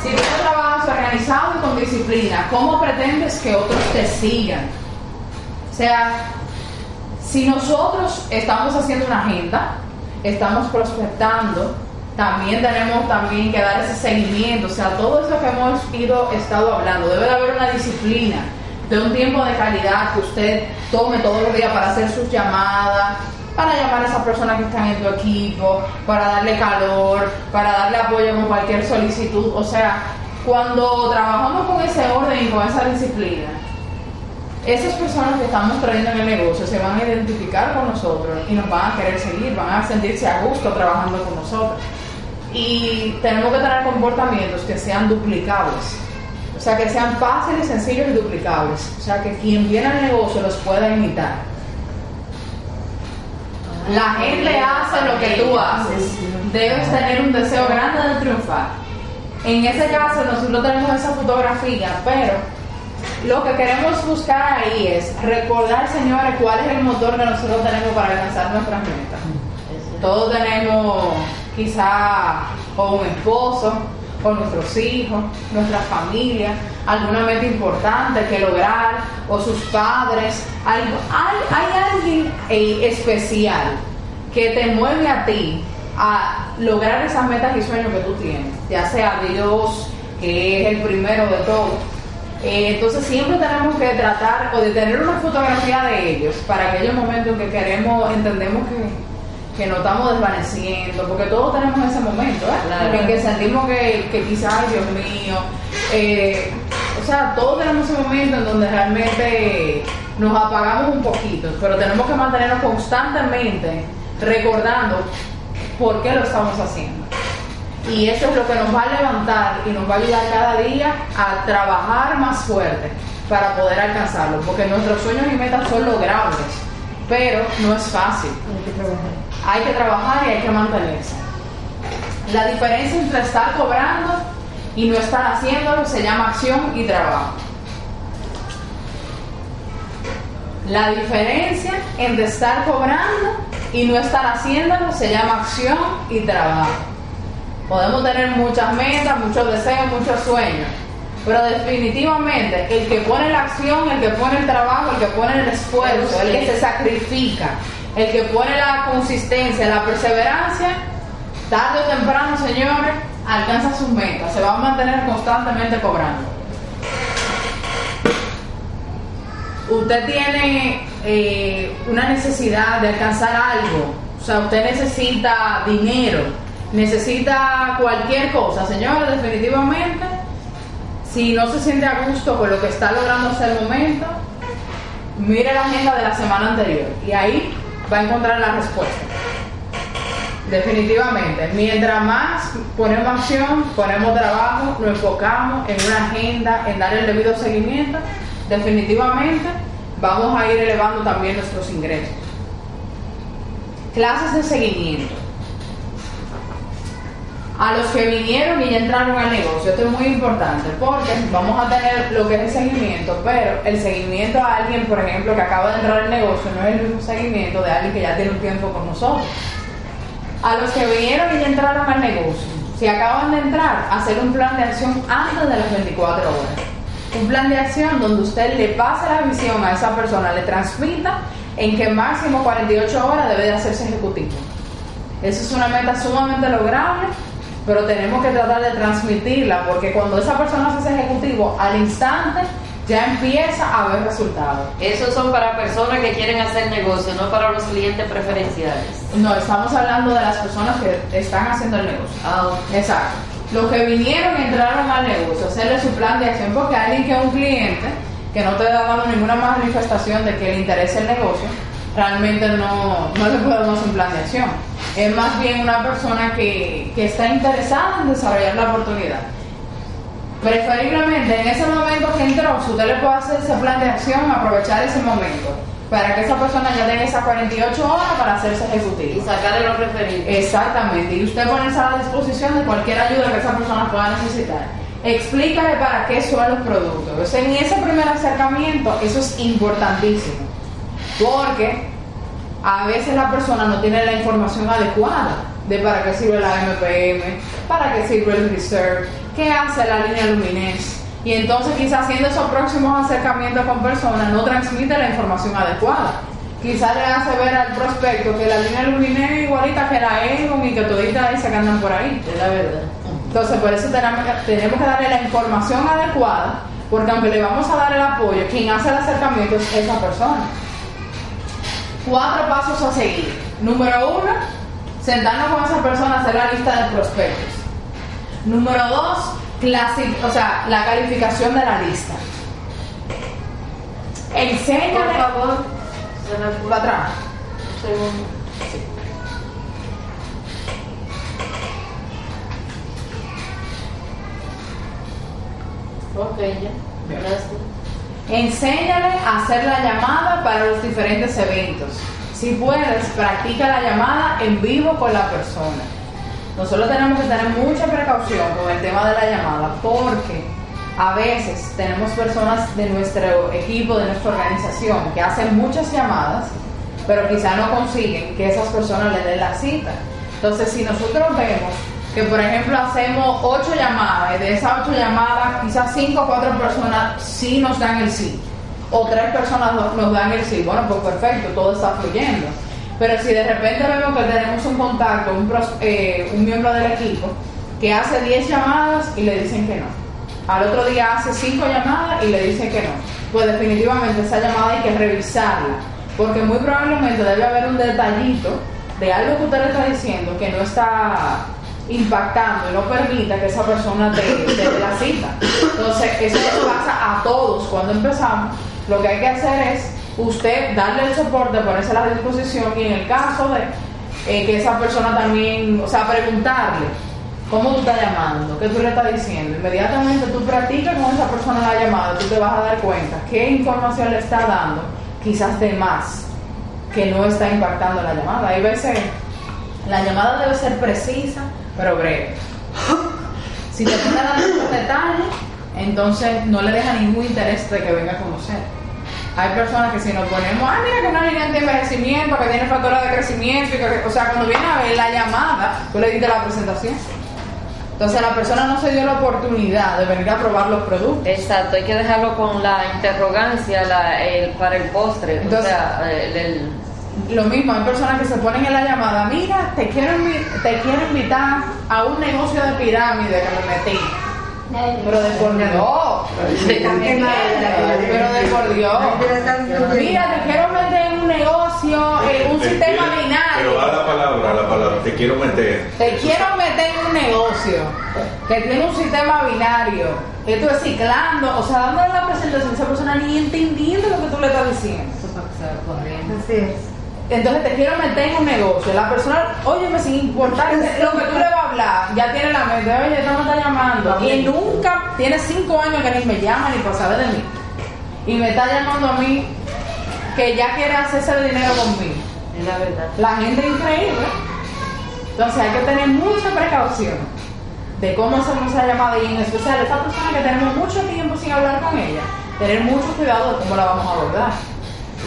Si tú no trabajas organizado y con disciplina, ¿cómo pretendes que otros te sigan? O sea, si nosotros estamos haciendo una agenda, estamos prospectando, también tenemos también que dar ese seguimiento, o sea, todo eso que hemos ido estado hablando, debe de haber una disciplina de un tiempo de calidad que usted tome todos los días para hacer sus llamadas, para llamar a esas personas que están en tu equipo, para darle calor, para darle apoyo con cualquier solicitud, o sea, cuando trabajamos con ese orden y con esa disciplina, esas personas que estamos trayendo en el negocio se van a identificar con nosotros y nos van a querer seguir, van a sentirse a gusto trabajando con nosotros. Y tenemos que tener comportamientos que sean duplicables. O sea, que sean fáciles, sencillos y duplicables. O sea, que quien viene al negocio los pueda imitar. La gente hace lo que tú haces. Debes tener un deseo grande de triunfar. En ese caso, nosotros tenemos esa fotografía, pero lo que queremos buscar ahí es recordar, señores, cuál es el motor que nosotros tenemos para alcanzar nuestras metas. Todos tenemos quizá o un esposo, o nuestros hijos, nuestra familia, alguna meta importante que lograr, o sus padres. Hay alguien eh, especial que te mueve a ti a lograr esas metas y sueños que tú tienes, ya sea Dios, que es el primero de todo. Eh, entonces siempre tenemos que tratar o de tener una fotografía de ellos para aquellos momentos que queremos, entendemos que, que nos estamos desvaneciendo, porque todos tenemos ese momento, ¿eh? Claro. en que sentimos que, que quizás, Dios mío, eh, o sea, todos tenemos ese momento en donde realmente nos apagamos un poquito, pero tenemos que mantenernos constantemente recordando por qué lo estamos haciendo. Y eso es lo que nos va a levantar y nos va a ayudar cada día a trabajar más fuerte para poder alcanzarlo, porque nuestros sueños y metas son logrables, pero no es fácil. Hay que trabajar y hay que mantenerse. La diferencia entre estar cobrando y no estar haciéndolo se llama acción y trabajo. La diferencia entre estar cobrando y no estar haciéndolo se llama acción y trabajo. Podemos tener muchas metas, muchos deseos, muchos sueños, pero definitivamente el que pone la acción, el que pone el trabajo, el que pone el esfuerzo, el que se sacrifica, el que pone la consistencia, la perseverancia, tarde o temprano, señores, alcanza sus metas, se va a mantener constantemente cobrando. Usted tiene eh, una necesidad de alcanzar algo, o sea, usted necesita dinero, necesita cualquier cosa, señores, definitivamente, si no se siente a gusto con lo que está logrando hasta el momento, mire la agenda de la semana anterior y ahí va a encontrar la respuesta. Definitivamente, mientras más ponemos acción, ponemos trabajo, nos enfocamos en una agenda, en dar el debido seguimiento, definitivamente vamos a ir elevando también nuestros ingresos. Clases de seguimiento. A los que vinieron y ya entraron al negocio, esto es muy importante porque vamos a tener lo que es el seguimiento, pero el seguimiento a alguien, por ejemplo, que acaba de entrar al negocio, no es el mismo seguimiento de alguien que ya tiene un tiempo con nosotros. A los que vinieron y ya entraron al negocio, si acaban de entrar, hacer un plan de acción antes de las 24 horas. Un plan de acción donde usted le pase la visión a esa persona, le transmita en que máximo 48 horas debe de hacerse ejecutivo. Esa es una meta sumamente lograble, pero tenemos que tratar de transmitirla porque cuando esa persona se hace ejecutivo, al instante ya empieza a haber resultados. Esos son para personas que quieren hacer negocio, no para los clientes preferenciales. No, estamos hablando de las personas que están haciendo el negocio. Ah. Exacto. Los que vinieron y entraron al negocio, hacerle su plan de acción, porque alguien que es un cliente, que no te está dando ninguna manifestación de que le interese el negocio, realmente no, no le podemos hacer un plan de acción. Es más bien una persona que, que está interesada en desarrollar la oportunidad. Preferiblemente en ese momento que entró, si usted le puede hacer ese plan de acción, aprovechar ese momento para que esa persona ya tenga esas 48 horas para hacerse Y ejecutivo. sacarle los referidos. Exactamente, y usted ponerse a la disposición de cualquier ayuda que esa persona pueda necesitar. Explícale para qué son los productos. O sea, en ese primer acercamiento, eso es importantísimo. Porque a veces la persona no tiene la información adecuada de para qué sirve la MPM, para qué sirve el Reserve, qué hace la línea Lumines. Y entonces quizás haciendo esos próximos acercamientos con personas no transmite la información adecuada. Quizás le hace ver al prospecto que la línea Lumines es igualita que la Egon y que toditas ahí se andan por ahí. Es la verdad. Entonces, por eso tenemos que, tenemos que darle la información adecuada, porque aunque le vamos a dar el apoyo, quien hace el acercamiento es esa persona. Cuatro pasos a seguir. Número uno, sentarnos con esa persona a hacer la lista de prospectos. Número dos, o sea, la calificación de la lista. Por Enséñale favor, se me fue. para atrás. Un segundo. Ok, ya. Gracias. Enséñale a hacer la llamada para los diferentes eventos. Si puedes, practica la llamada en vivo con la persona. Nosotros tenemos que tener mucha precaución con el tema de la llamada porque a veces tenemos personas de nuestro equipo, de nuestra organización, que hacen muchas llamadas, pero quizá no consiguen que esas personas le den la cita. Entonces, si nosotros vemos que, por ejemplo, hacemos ocho llamadas y de esas ocho llamadas, quizás cinco o cuatro personas sí nos dan el sí, o tres personas no- nos dan el sí, bueno, pues perfecto, todo está fluyendo. Pero si de repente vemos que tenemos un contacto, un, eh, un miembro del equipo, que hace 10 llamadas y le dicen que no. Al otro día hace 5 llamadas y le dicen que no. Pues definitivamente esa llamada hay que revisarla. Porque muy probablemente debe haber un detallito de algo que usted le está diciendo que no está impactando y no permita que esa persona te, dé la cita. Entonces, eso nos pasa a todos cuando empezamos. Lo que hay que hacer es usted darle el soporte, ponerse a la disposición y en el caso de eh, que esa persona también, o sea, preguntarle cómo tú estás llamando, qué tú le estás diciendo. Inmediatamente tú practicas con esa persona la llamada, tú te vas a dar cuenta qué información le está dando, quizás de más, que no está impactando la llamada. Hay veces la llamada debe ser precisa, pero breve. Si te pone a dar muchos detalles, entonces no le deja ningún interés de que venga a conocer. Hay personas que si nos ponemos, ah, mira que una línea de envejecimiento, que tiene factura de crecimiento, y que- o sea, cuando viene a ver la llamada, tú le diste la presentación. Entonces la persona no se dio la oportunidad de venir a probar los productos. Exacto, hay que dejarlo con la interrogancia la- el- para el postre. Entonces- o sea, el, el- Lo mismo, hay personas que se ponen en la llamada, mira, te quiero, te quiero invitar a un negocio de pirámide que me metí. Pero de por Dios. Pero de por Dios. Mira, te quiero meter en un negocio, en un Te sistema binario. Pero a la palabra, a la palabra, te quiero meter. Te quiero meter en un negocio que tiene un sistema binario. Esto es ciclando, o sea, dándole la presentación a esa persona ni entendiendo lo que tú le estás diciendo. Así es. Entonces te quiero meter en un negocio. La persona, óyeme, sin importar lo que tú le vas a hablar, ya tiene la mente, oye, esta me está llamando. Y nunca, tiene cinco años que ni me llama ni para saber de mí. Y me está llamando a mí que ya quiere hacerse el dinero conmigo. es la verdad. La gente es increíble. Entonces hay que tener mucha precaución de cómo hacemos esa llamada y en especial esta persona que tenemos mucho tiempo sin hablar con ella, tener mucho cuidado de cómo la vamos a abordar.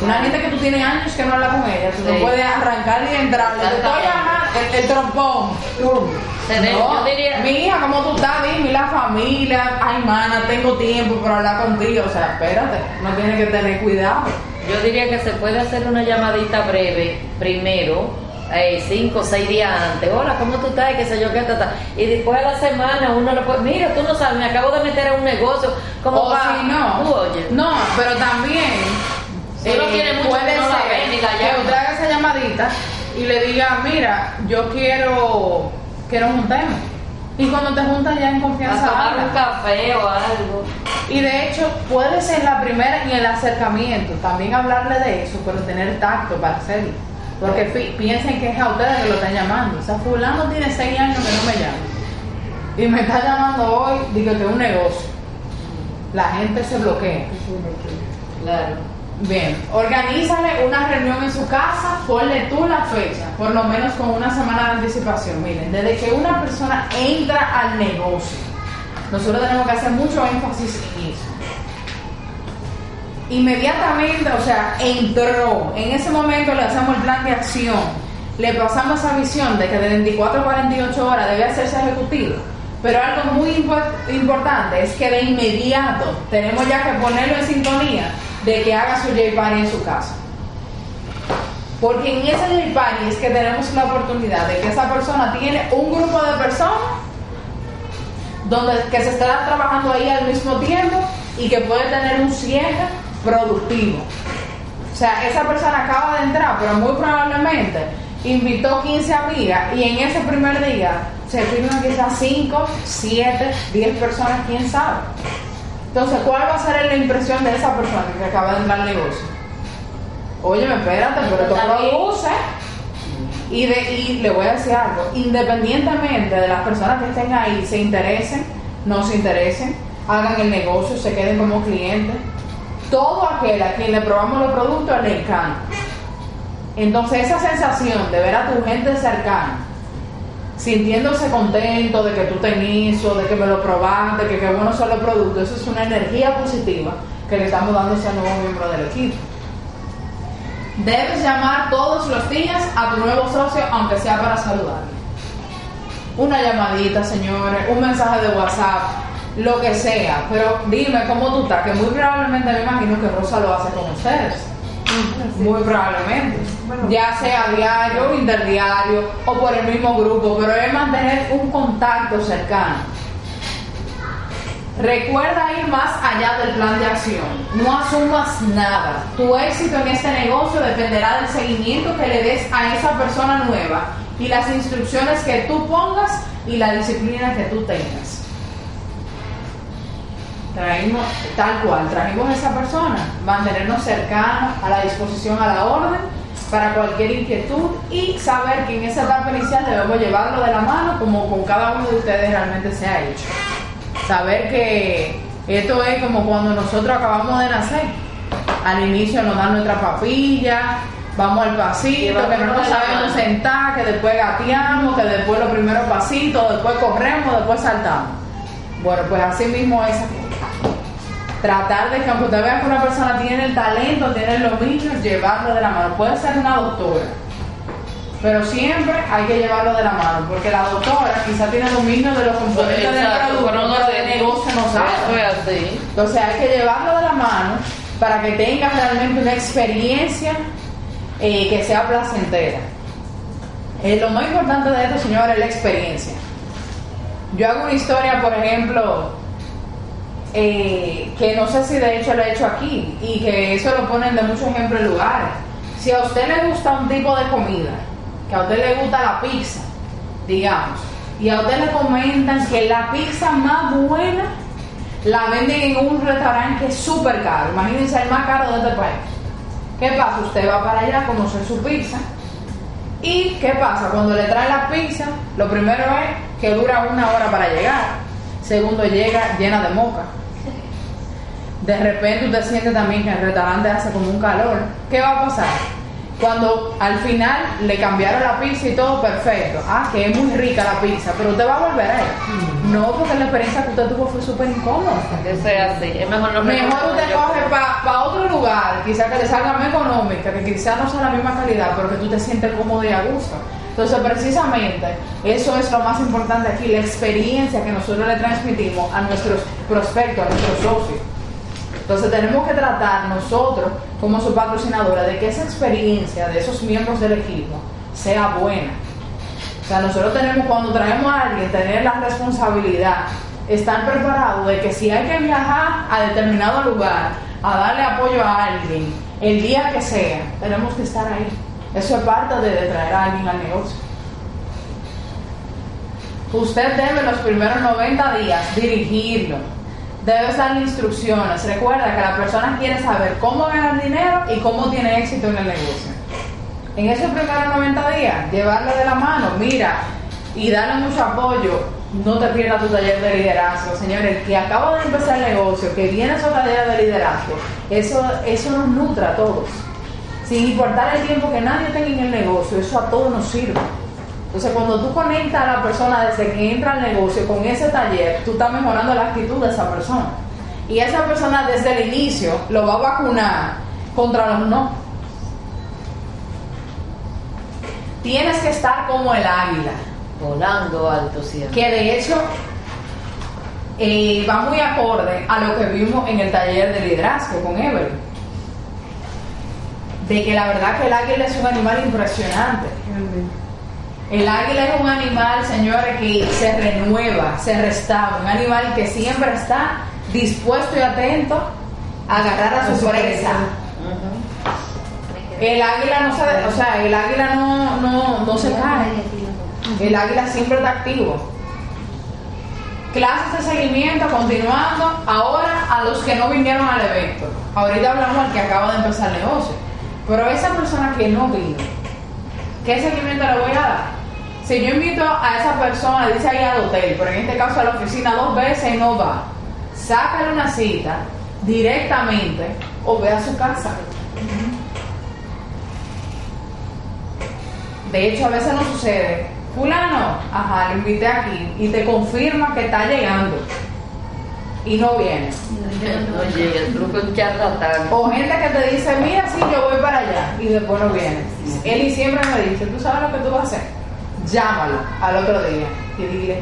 Una gente que tú tienes años que no habla con ella, tú Sí. no puedes arrancar y entrar, te estoy llamando, el, el trompón. No, diría, mi hija, ¿cómo tú estás? Dime, la familia, ay, mana, tengo tiempo para hablar contigo. O sea, espérate, no tienes que tener cuidado. yo diría que se puede hacer una llamadita breve primero eh, cinco o seis días antes. Hola, ¿cómo tú estás? ¿Qué sé yo qué? Ta. Y después de la semana uno le puede, mira, tú no sabes, me acabo de meter en un negocio. Como O pa- si no, tú oyes. no, pero también Tiene mucho puede que no la ser ve ni la que llama. usted haga esa llamadita y le diga, mira, yo quiero que nos juntemos. Y cuando te juntas ya en A confianza tomar habla. un café o algo. Y de hecho, puede ser la primera en el acercamiento, también hablarle de eso, pero tener tacto para hacerlo. Porque piensen que es a ustedes que lo están llamando. O sea, fulano tiene seis años que no me llama. Y me está llamando hoy, digo que es un negocio. La gente se bloquea. Claro. Bien, organízale una reunión en su casa, ponle tú la fecha, por lo menos con una semana de anticipación. Miren, desde que una persona entra al negocio, nosotros tenemos que hacer mucho énfasis en eso. Inmediatamente, o sea, entró, en ese momento le hacemos el plan de acción, le pasamos esa visión de que de 24 a 48 horas debe hacerse ejecutivo. Pero algo muy impo- importante es que de inmediato tenemos ya que ponerlo en sintonía de que haga su J-Party en su casa. Porque en ese J-Party es que tenemos la oportunidad de que esa persona tiene un grupo de personas donde que se estarán trabajando ahí al mismo tiempo y que puede tener un cierre productivo. O sea, esa persona acaba de entrar, pero muy probablemente invitó 15 amigas y en ese primer día se firman quizás 5, 7, 10 personas, quién sabe. Entonces, ¿cuál va a ser la impresión de esa persona que acaba de entrar al negocio? Oye, espérate, pero tú produces. Y, de, y le voy a decir algo, independientemente de las personas que estén ahí, se interesen, no se interesen, hagan el negocio, se queden como clientes, todo aquel a quien le probamos los productos le encanta. Entonces esa sensación de ver a tu gente cercana, sintiéndose contento de que tú tenés eso, de que me lo probaste, que qué buenos son los productos, eso es una energía positiva que le estamos dando a ese nuevo miembro del equipo. Debes llamar todos los días a tu nuevo socio, aunque sea para saludarle. Una llamadita, señores, un mensaje de WhatsApp, lo que sea. Pero dime cómo tú estás, que muy probablemente me imagino que Rosa lo hace con ustedes. Muy probablemente. Bueno. ya sea diario, interdiario o por el mismo grupo, pero es mantener un contacto cercano. Recuerda ir más allá del plan de acción. No asumas nada. Tu éxito en este negocio dependerá del seguimiento que le des a esa persona nueva y las instrucciones que tú pongas y la disciplina que tú tengas. Traímos, tal cual, trajimos a esa persona, mantenernos cercanos, a la disposición, a la orden, para cualquier inquietud y saber que en esa etapa inicial debemos llevarlo de la mano como con cada uno de ustedes realmente se ha hecho. Saber que esto es como cuando nosotros acabamos de nacer. Al inicio nos dan nuestra papilla, vamos al pasito, que no nos sabemos sentar, que después gateamos, que después los primeros pasitos, después corremos, después saltamos. Bueno, pues así mismo es. Tratar de que aunque usted vea que una persona tiene el talento, tiene los niños, llevarlo de la mano. Puede ser una doctora, pero siempre hay que llevarlo de la mano, porque la doctora quizá tiene dominio de los componentes del producto, pero no de negocio no sabe. Entonces hay que llevarlo de la mano para que tenga realmente una experiencia eh, que sea placentera. Eh, lo más importante de esto, señores, es la experiencia. Yo hago una historia, por ejemplo, eh, que no sé si de hecho lo he hecho aquí y que eso lo ponen de muchos ejemplos en lugares. Si a usted le gusta un tipo de comida, que a usted le gusta la pizza, digamos, y a usted le comentan que la pizza más buena la venden en un restaurante que es súper caro, imagínense el más caro de este país. ¿Qué pasa? Usted va para allá a conocer su pizza. ¿Y qué pasa? Cuando le traen la pizza, lo primero es que dura una hora para llegar. Segundo, llega llena de moca. De repente usted siente también que el restaurante hace como un calor. ¿Qué va a pasar? Cuando al final le cambiaron la pizza y todo perfecto. Ah, que es muy rica la pizza, pero usted va a volver ahí. No, porque la experiencia que usted tuvo fue súper incómoda. Que sea así. Es mejor no Mejor usted coge para otro lugar, quizás que le salga más económica, que quizás no sea la misma calidad, pero que tú te sientes cómodo y a gusto. Entonces, precisamente, eso es lo más importante aquí, la experiencia que nosotros le transmitimos a nuestros prospectos, a nuestros socios. Entonces, tenemos que tratar nosotros, como su patrocinadora, de que esa experiencia de esos miembros del equipo sea buena. O sea, nosotros tenemos, cuando traemos a alguien, tener la responsabilidad, estar preparado de que si hay que viajar a determinado lugar, a darle apoyo a alguien, el día que sea, tenemos que estar ahí. Eso es parte de, de traer a alguien al negocio. Usted debe los primeros 90 días dirigirlo. Debe darle instrucciones. Recuerda que la persona quiere saber cómo ganar dinero y cómo tiene éxito en el negocio. En esos primeros 90 días, llevarle de la mano, mira, y darle mucho apoyo. No te pierdas tu taller de liderazgo, señores. Que acaba de empezar el negocio, que viene su taller de liderazgo, eso, eso nos nutre a todos. Sin importar el tiempo que nadie tenga en el negocio, eso a todos nos sirve. Entonces, cuando tú conectas a la persona desde que entra al negocio con ese taller, tú estás mejorando la actitud de esa persona. Y esa persona desde el inicio lo va a vacunar contra los no. Tienes que estar como el águila, Volando alto siempre. que de hecho eh, va muy acorde a lo que vimos en el taller de liderazgo con Evelyn. De que la verdad que el águila es un animal impresionante. El águila es un animal, señores, que se renueva, se restaura, un animal que siempre está dispuesto y atento a agarrar a su presa. El águila no se, o sea, el águila no, no, no se cae. El águila siempre está activo. Clases de seguimiento continuando ahora a los que no vinieron al evento. Ahorita hablamos al que acaba de empezar el negocio. Pero esa persona que no vino, ¿qué seguimiento le voy a dar? Si yo invito a esa persona, dice ahí al hotel, pero en este caso a la oficina dos veces no va, sácale una cita directamente o ve a su casa. De hecho, a veces no sucede. Fulano, ajá, lo invité aquí y te confirma que está llegando y no viene. No llega, el truco es un charlatán. O gente que te dice, mira, sí, yo voy para allá y después no viene. Él y siempre me dice, ¿tú sabes lo que tú vas a hacer? Llámalo al otro día y dile,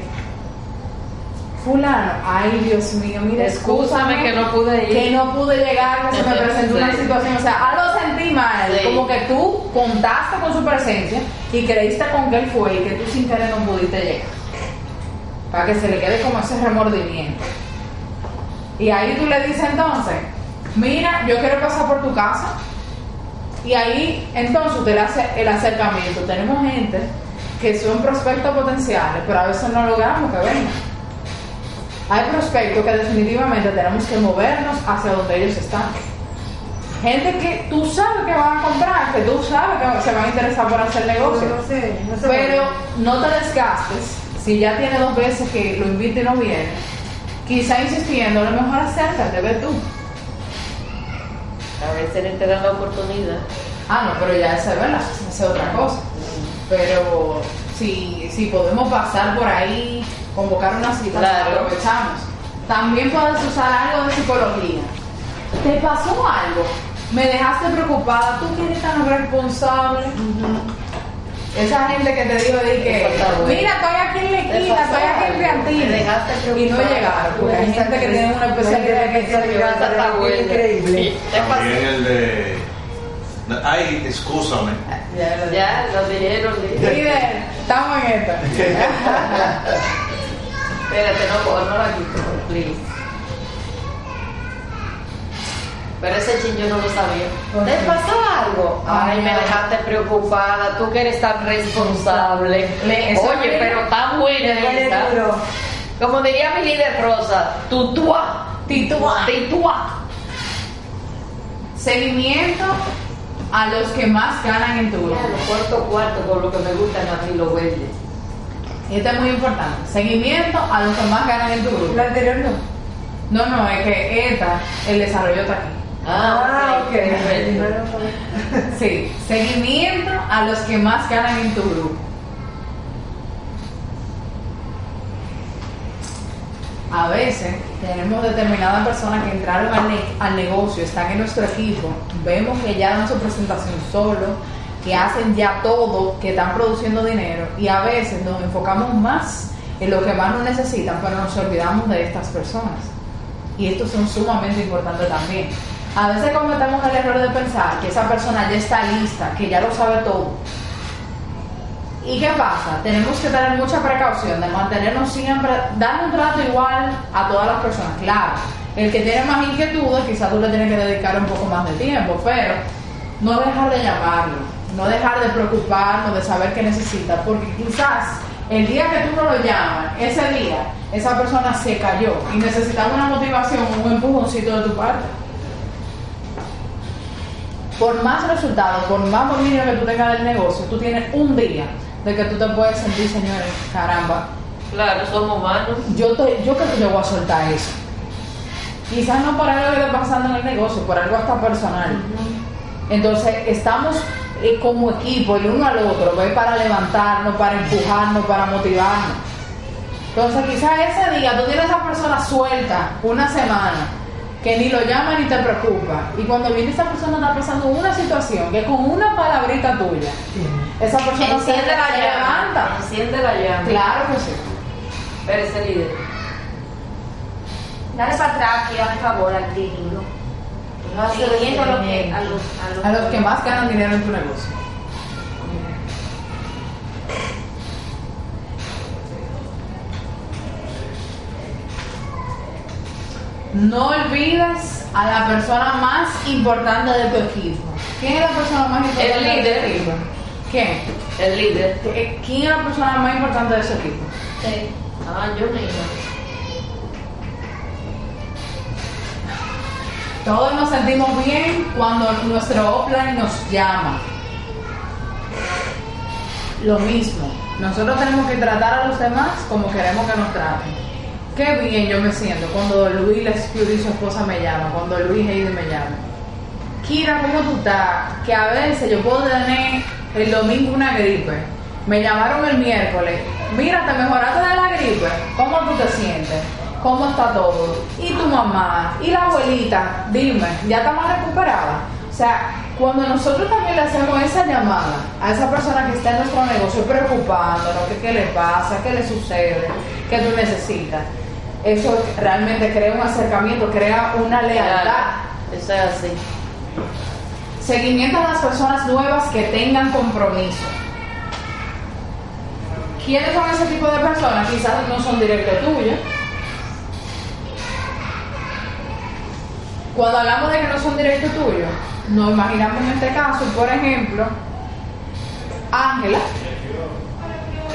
fulano, ay Dios mío, mira, Excúsame que no pude ir. que no pude llegar, que se me presentó una situación, o sea, a lo sentí mal, Sí. como que tú contaste con su presencia y creíste con que él fue y que tú sin querer no pudiste llegar, para que se le quede como ese remordimiento. Y ahí tú le dices entonces, mira, yo quiero pasar por tu casa. Y ahí entonces usted le hace el acercamiento. Tenemos gente que son prospectos potenciales, pero a veces no logramos que vengan. Hay prospectos que definitivamente tenemos que movernos hacia donde ellos están. Gente que tú sabes que van a comprar, que tú sabes que se van a interesar por hacer negocio. No sé, no sé. Pero no te desgastes. Si ya tiene dos veces que lo invita y no viene, quizá insistiendo, a lo mejor acércate, ve tú. A veces no te dan la oportunidad. Ah, no, pero ya esa es verdad, esa es otra cosa. Pero si, si podemos pasar por ahí, convocar una cita, Claro. aprovechamos. También puedes usar algo de psicología. ¿Te pasó algo? Me dejaste preocupada, tú que eres tan responsable. Esa gente que te dijo de que, mira, estoy aquí en la esquina, estoy aquí en dejaste Y no llegaron, porque hay gente que tiene una especialidad que está buena. increíble. También el de. Ay, excúsame. Ya, ya, Ya, lo dijeron. líder. Líder, estamos en esto. Espérate, no, no la quito, please. Pero ese chin yo no lo sabía. ¿Por ¿Te qué? pasó algo? Ay, Ay, me dejaste preocupada. Tú que eres tan responsable. Le- Oye, pero está buena duro. Como diría mi líder Rosa, tutúa. Titúa. Titúa. Seguimiento a los que más ganan en tu grupo. Cuarto cuarto, con lo que me gustan a mí los verdes. Y esto es muy importante. Seguimiento a los que más ganan en tu grupo. La anterior no. No, no, es que esta, el desarrollo está aquí. Ah, ok. ok. perfecto. Sí, seguimiento a los que más ganan en tu grupo. A veces tenemos determinadas personas que entraron al, ne- al negocio, están en nuestro equipo, vemos que ya dan su presentación solo, que hacen ya todo, que están produciendo dinero y a veces nos enfocamos más en lo que más nos necesitan, pero nos olvidamos de estas personas. Y estos son sumamente importantes también. A veces cometemos el error de pensar que esa persona ya está lista, que ya lo sabe todo. ¿Y qué pasa? Tenemos que tener mucha precaución de mantenernos siempre, dando un trato igual a todas las personas. Claro, el que tiene más inquietudes, quizás tú le tienes que dedicar un poco más de tiempo, pero no dejar de llamarlo, no dejar de preocuparnos, de saber qué necesita, porque quizás el día que tú no lo llamas, ese día, esa persona se cayó y necesitaba una motivación, un empujoncito de tu parte. Por más resultados, por más dominio que tú tengas del negocio, tú tienes un día de que tú te puedes sentir, señores, caramba, Claro, somos humanos. yo, te- yo creo que yo voy a soltar eso. Quizás no por algo que esté pasando en el negocio, por algo hasta personal. Entonces, estamos eh, como equipo, el uno al otro, ¿ves? para levantarnos, para empujarnos, para motivarnos. Entonces, quizás ese día tú tienes a esa persona suelta una semana, que ni lo llama ni te preocupa. Y cuando viene esa persona está pasando una situación que con una palabrita tuya, esa persona se Enciende la llama. levanta. Enciende la llama. Claro que sí. Pero ese líder. Dale para atrás y hazme favor al título. No hace Siguiendo a los que, a los, a los, A los que más ganan dinero en tu negocio. No olvides a la persona más importante de tu equipo. ¿Quién es la persona más importante El de líder. tu equipo? ¿Quién? El líder. ¿Quién es la persona más importante de su equipo? Sí. Ah, yo. Todos nos sentimos bien cuando nuestro offline nos llama. Lo mismo. Nosotros tenemos que tratar a los demás como queremos que nos traten. Qué bien yo me siento cuando Luis Lescure y su esposa me llaman, cuando Luis Heide me llama. Kira, ¿cómo tú estás? Que a veces yo puedo tener el domingo una gripe. Me llamaron el miércoles. Mira, te mejoraste de la gripe. ¿Cómo tú te sientes? ¿Cómo está todo? ¿Y tu mamá? ¿Y la abuelita? Dime, ¿ya está más recuperada? O sea, cuando nosotros también le hacemos esa llamada a esa persona que está en nuestro negocio preocupándonos, que qué le pasa, qué le sucede, qué tú necesitas, eso realmente crea un acercamiento, crea una lealtad. Eso es así. Seguimiento a las personas nuevas que tengan compromiso. ¿Quiénes son ese tipo de personas? Quizás no son directos tuyos. Cuando hablamos de que no son directos tuyos, nos imaginamos en este caso, por ejemplo, Ángela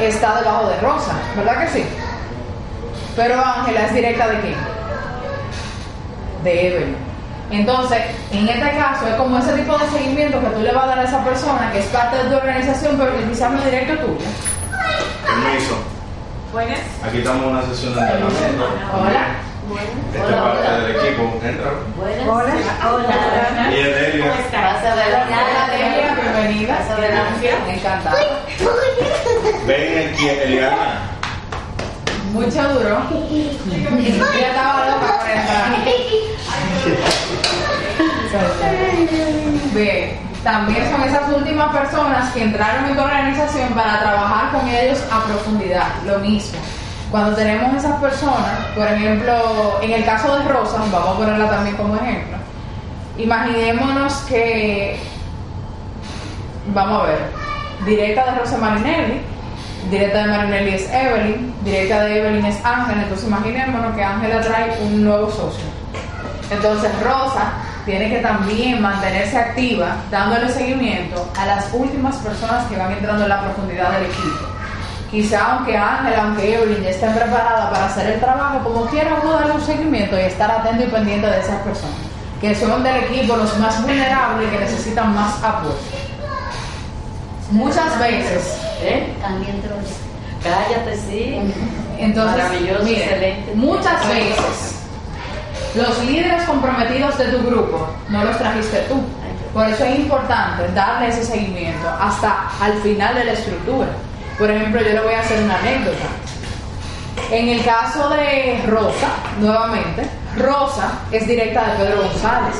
está debajo de Rosa, ¿verdad que sí? Pero Ángela es directa de quién? De Evelyn. Entonces, en este caso es como ese tipo de seguimiento que tú le vas a dar a esa persona que es parte de tu organización, pero que quizás no es directo tuyo. Permiso. Buenas. Aquí estamos en una sesión de entrenamiento. Hola. Este es Hola, parte hola. del equipo. Entra. Buenas. Hola. Hola. Y es Delia. Pasa adelante. Hola, Delia, bienvenida. Encantada. Ven aquí, Eliana. Mucho duro. Ella estaba loca por entrar. Ve, también son esas últimas personas que entraron en tu organización para trabajar con ellos a profundidad. Lo mismo. Cuando tenemos esas personas, por ejemplo, en el caso de Rosa, vamos a ponerla también como ejemplo, imaginémonos que, vamos a ver, directa de Rosa Marinelli, directa de Marinelli es Evelyn, directa de Evelyn es Ángela, entonces imaginémonos que Ángela trae un nuevo socio. Entonces Rosa tiene que también mantenerse activa, dándole seguimiento a las últimas personas que van entrando en la profundidad del equipo. Quizá aunque Ángela, aunque Evelyn ya estén preparadas para hacer el trabajo, como quiera uno darle un seguimiento y estar atento y pendiente de esas personas, que son del equipo los más vulnerables y que necesitan más apoyo. Muchas veces ¿Eh? También digo. Cállate, sí. Entonces, Maravilloso, mire, excelente. muchas veces los líderes comprometidos de tu grupo no los trajiste tú. Por eso es importante darle ese seguimiento hasta al final de la estructura. Por ejemplo, yo le voy a hacer una anécdota. En el caso de Rosa, nuevamente, Rosa es directa de Pedro González.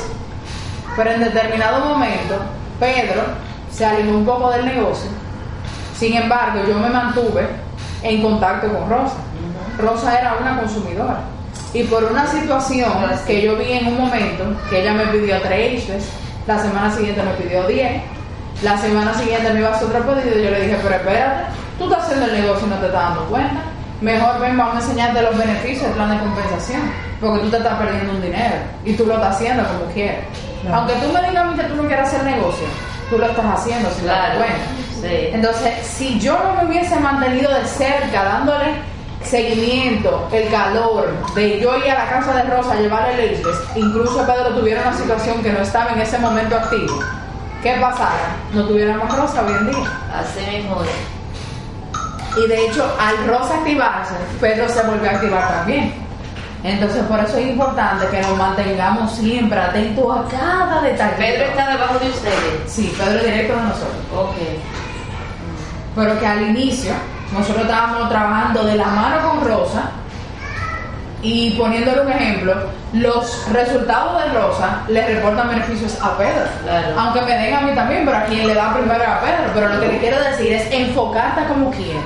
Pero en determinado momento, Pedro se alejó un poco del negocio. Sin embargo, yo me mantuve en contacto con Rosa. Rosa era una consumidora. Y por una situación que yo vi en un momento, que ella me pidió tres issues, la semana siguiente me pidió 10, La semana siguiente me iba a hacer otro pedido y yo le dije, pero espérate, tú estás haciendo el negocio y no te estás dando cuenta. Mejor ven, vamos a enseñarte los beneficios del plan de compensación, porque tú te estás perdiendo un dinero y tú lo estás haciendo como quieres. Claro. Aunque tú me digas que tú no quieres hacer negocio, tú lo estás haciendo sin darte Claro. cuenta. Sí. Entonces, si yo no me hubiese mantenido de cerca, dándole seguimiento, el calor de yo ir a la casa de Rosa a llevarle leches, incluso Pedro tuviera una situación que no estaba en ese momento activo, ¿qué pasara? No tuviéramos Rosa hoy en día. Así mismo. Y de hecho, al Rosa activarse, Pedro se volvió a activar también. Entonces, por eso es importante que nos mantengamos siempre atentos a cada detalle. Pedro está debajo de ustedes. Sí, Pedro es directo de nosotros. Ok. pero que al inicio nosotros estábamos trabajando de la mano con Rosa y poniéndole un ejemplo, los resultados de Rosa le reportan beneficios a Pedro. Claro. Aunque me den a mí también, pero a quien le da primero es a Pedro. Pero lo que le quiero decir es enfocarte como quieras,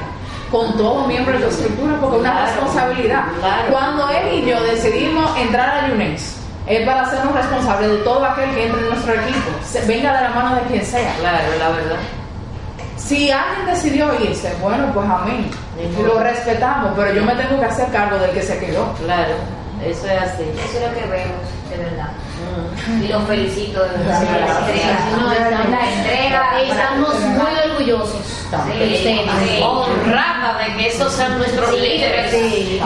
con todo miembro de tu estructura, porque es una Claro. responsabilidad. Claro. Cuando él y yo decidimos entrar a UNEX, es para hacernos responsables de todo aquel que entre en nuestro equipo, se- venga de la mano de quien sea. Claro, la verdad. Si alguien decidió irse, bueno, pues amén. Ni modo. Lo respetamos, pero yo me tengo que hacer cargo del que se quedó. Claro. Eso es así. Eso es lo que vemos, de verdad. Mm. Y los felicito de verdad. Sí, la sí, entrega. sí. No, estamos- la entrega. Estamos muy orgullosos Sí. Honrada de que esos sean nuestros Sí, líderes. sí.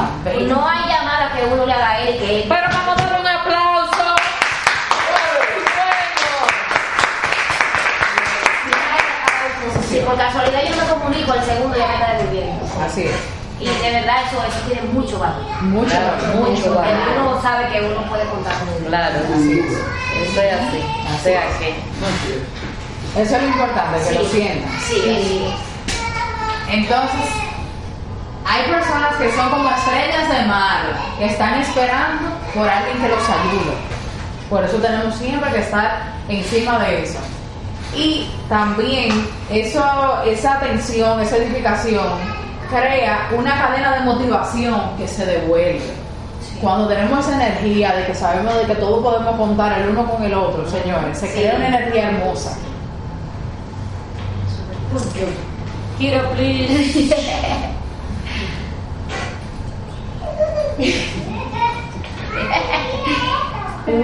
No hay llamada que uno le haga a él que él. Pero vamos a dar un aplauso. Si por casualidad yo me comunico, el segundo ya me está devolviendo. Así es. Y de verdad eso, eso tiene mucho valor. Mucho, Claro, mucho. Valor. Porque uno sabe que uno puede contar con él. Claro, Así es. Eso es así. O sea que. Eso es lo importante, que lo sientan. Sí, sí. Entonces, hay personas que son como estrellas de mar, que están esperando por alguien que los ayude. Por eso tenemos siempre que estar encima de eso. Y también eso, esa atención, esa edificación, crea una cadena de motivación que se devuelve. Cuando tenemos esa energía de que sabemos de que todos podemos contar el uno con el otro, señores, se crea una energía hermosa. Quiero, please.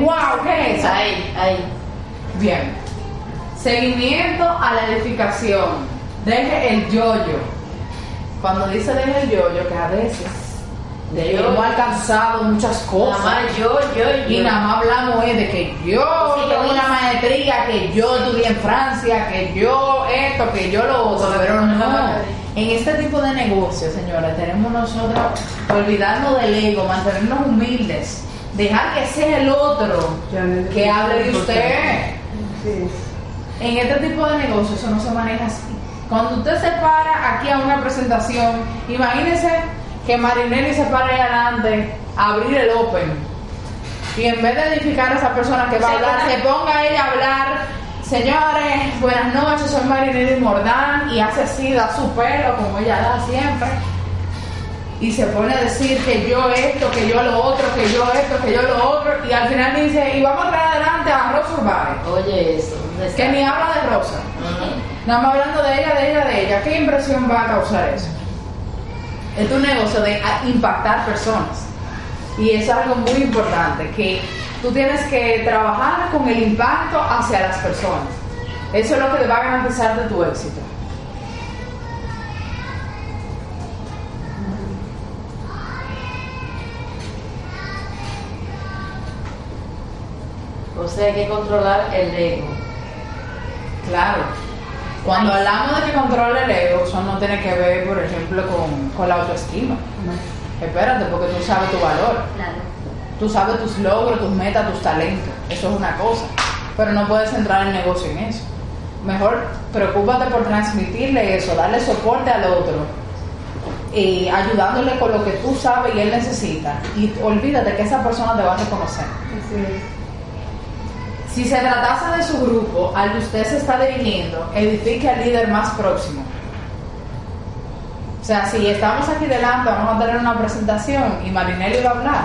¡Wow! ¿Qué es eso? Ahí, ahí. Bien. Seguimiento a la edificación. Deje el yoyo. Cuando dice deje el yoyo, que a veces de Yo- hemos alcanzado muchas Nada cosas. más yo, yo, Y yo. nada más hablamos es de que yo Sí, tengo una maestría, que yo estudié en Francia, que yo esto, que yo lo otro, pero no. En este tipo de negocios, señores, tenemos nosotros que olvidarnos del ego, mantenernos humildes, dejar que sea el otro que hable de usted. Sí. En este tipo de negocios eso no se maneja así. Cuando usted se para aquí a una presentación, imagínese que Marinelli se para ahí adelante a abrir el Open y en vez de edificar a esa persona que va a hablar, se ponga ella a hablar. Señores, buenas noches, soy Marinelli Mordán y hace así, da su pelo como ella da siempre. Y se pone a decir que yo esto, que yo lo otro, que yo esto, que yo lo otro. Y al final dice, y vamos a traer adelante a Rosa Urbane Oye, eso. que ni habla de Rosa. Nada más hablando de ella, de ella, de ella. ¿Qué impresión va a causar eso? Es un negocio de impactar personas. Y es algo muy importante, que tú tienes que trabajar con el impacto hacia las personas. Eso es lo que te va a garantizar de tu éxito. O sea, hay que controlar el ego. Claro. Cuando hablamos de que controla el ego, eso no tiene que ver, por ejemplo, con, con la autoestima. Espérate, porque tú sabes tu valor. Claro. Tú sabes tus logros, tus metas, tus talentos. Eso es una cosa. Pero no puedes entrar el negocio en eso. Mejor preocúpate por transmitirle eso, darle soporte al otro, y ayudándole con lo que tú sabes y él necesita. Y olvídate que esa persona te va a reconocer. Si se tratase de su grupo al que usted se está dirigiendo, edifique al líder más próximo. O sea, si estamos aquí delante, vamos a tener una presentación y Marinelli va a hablar,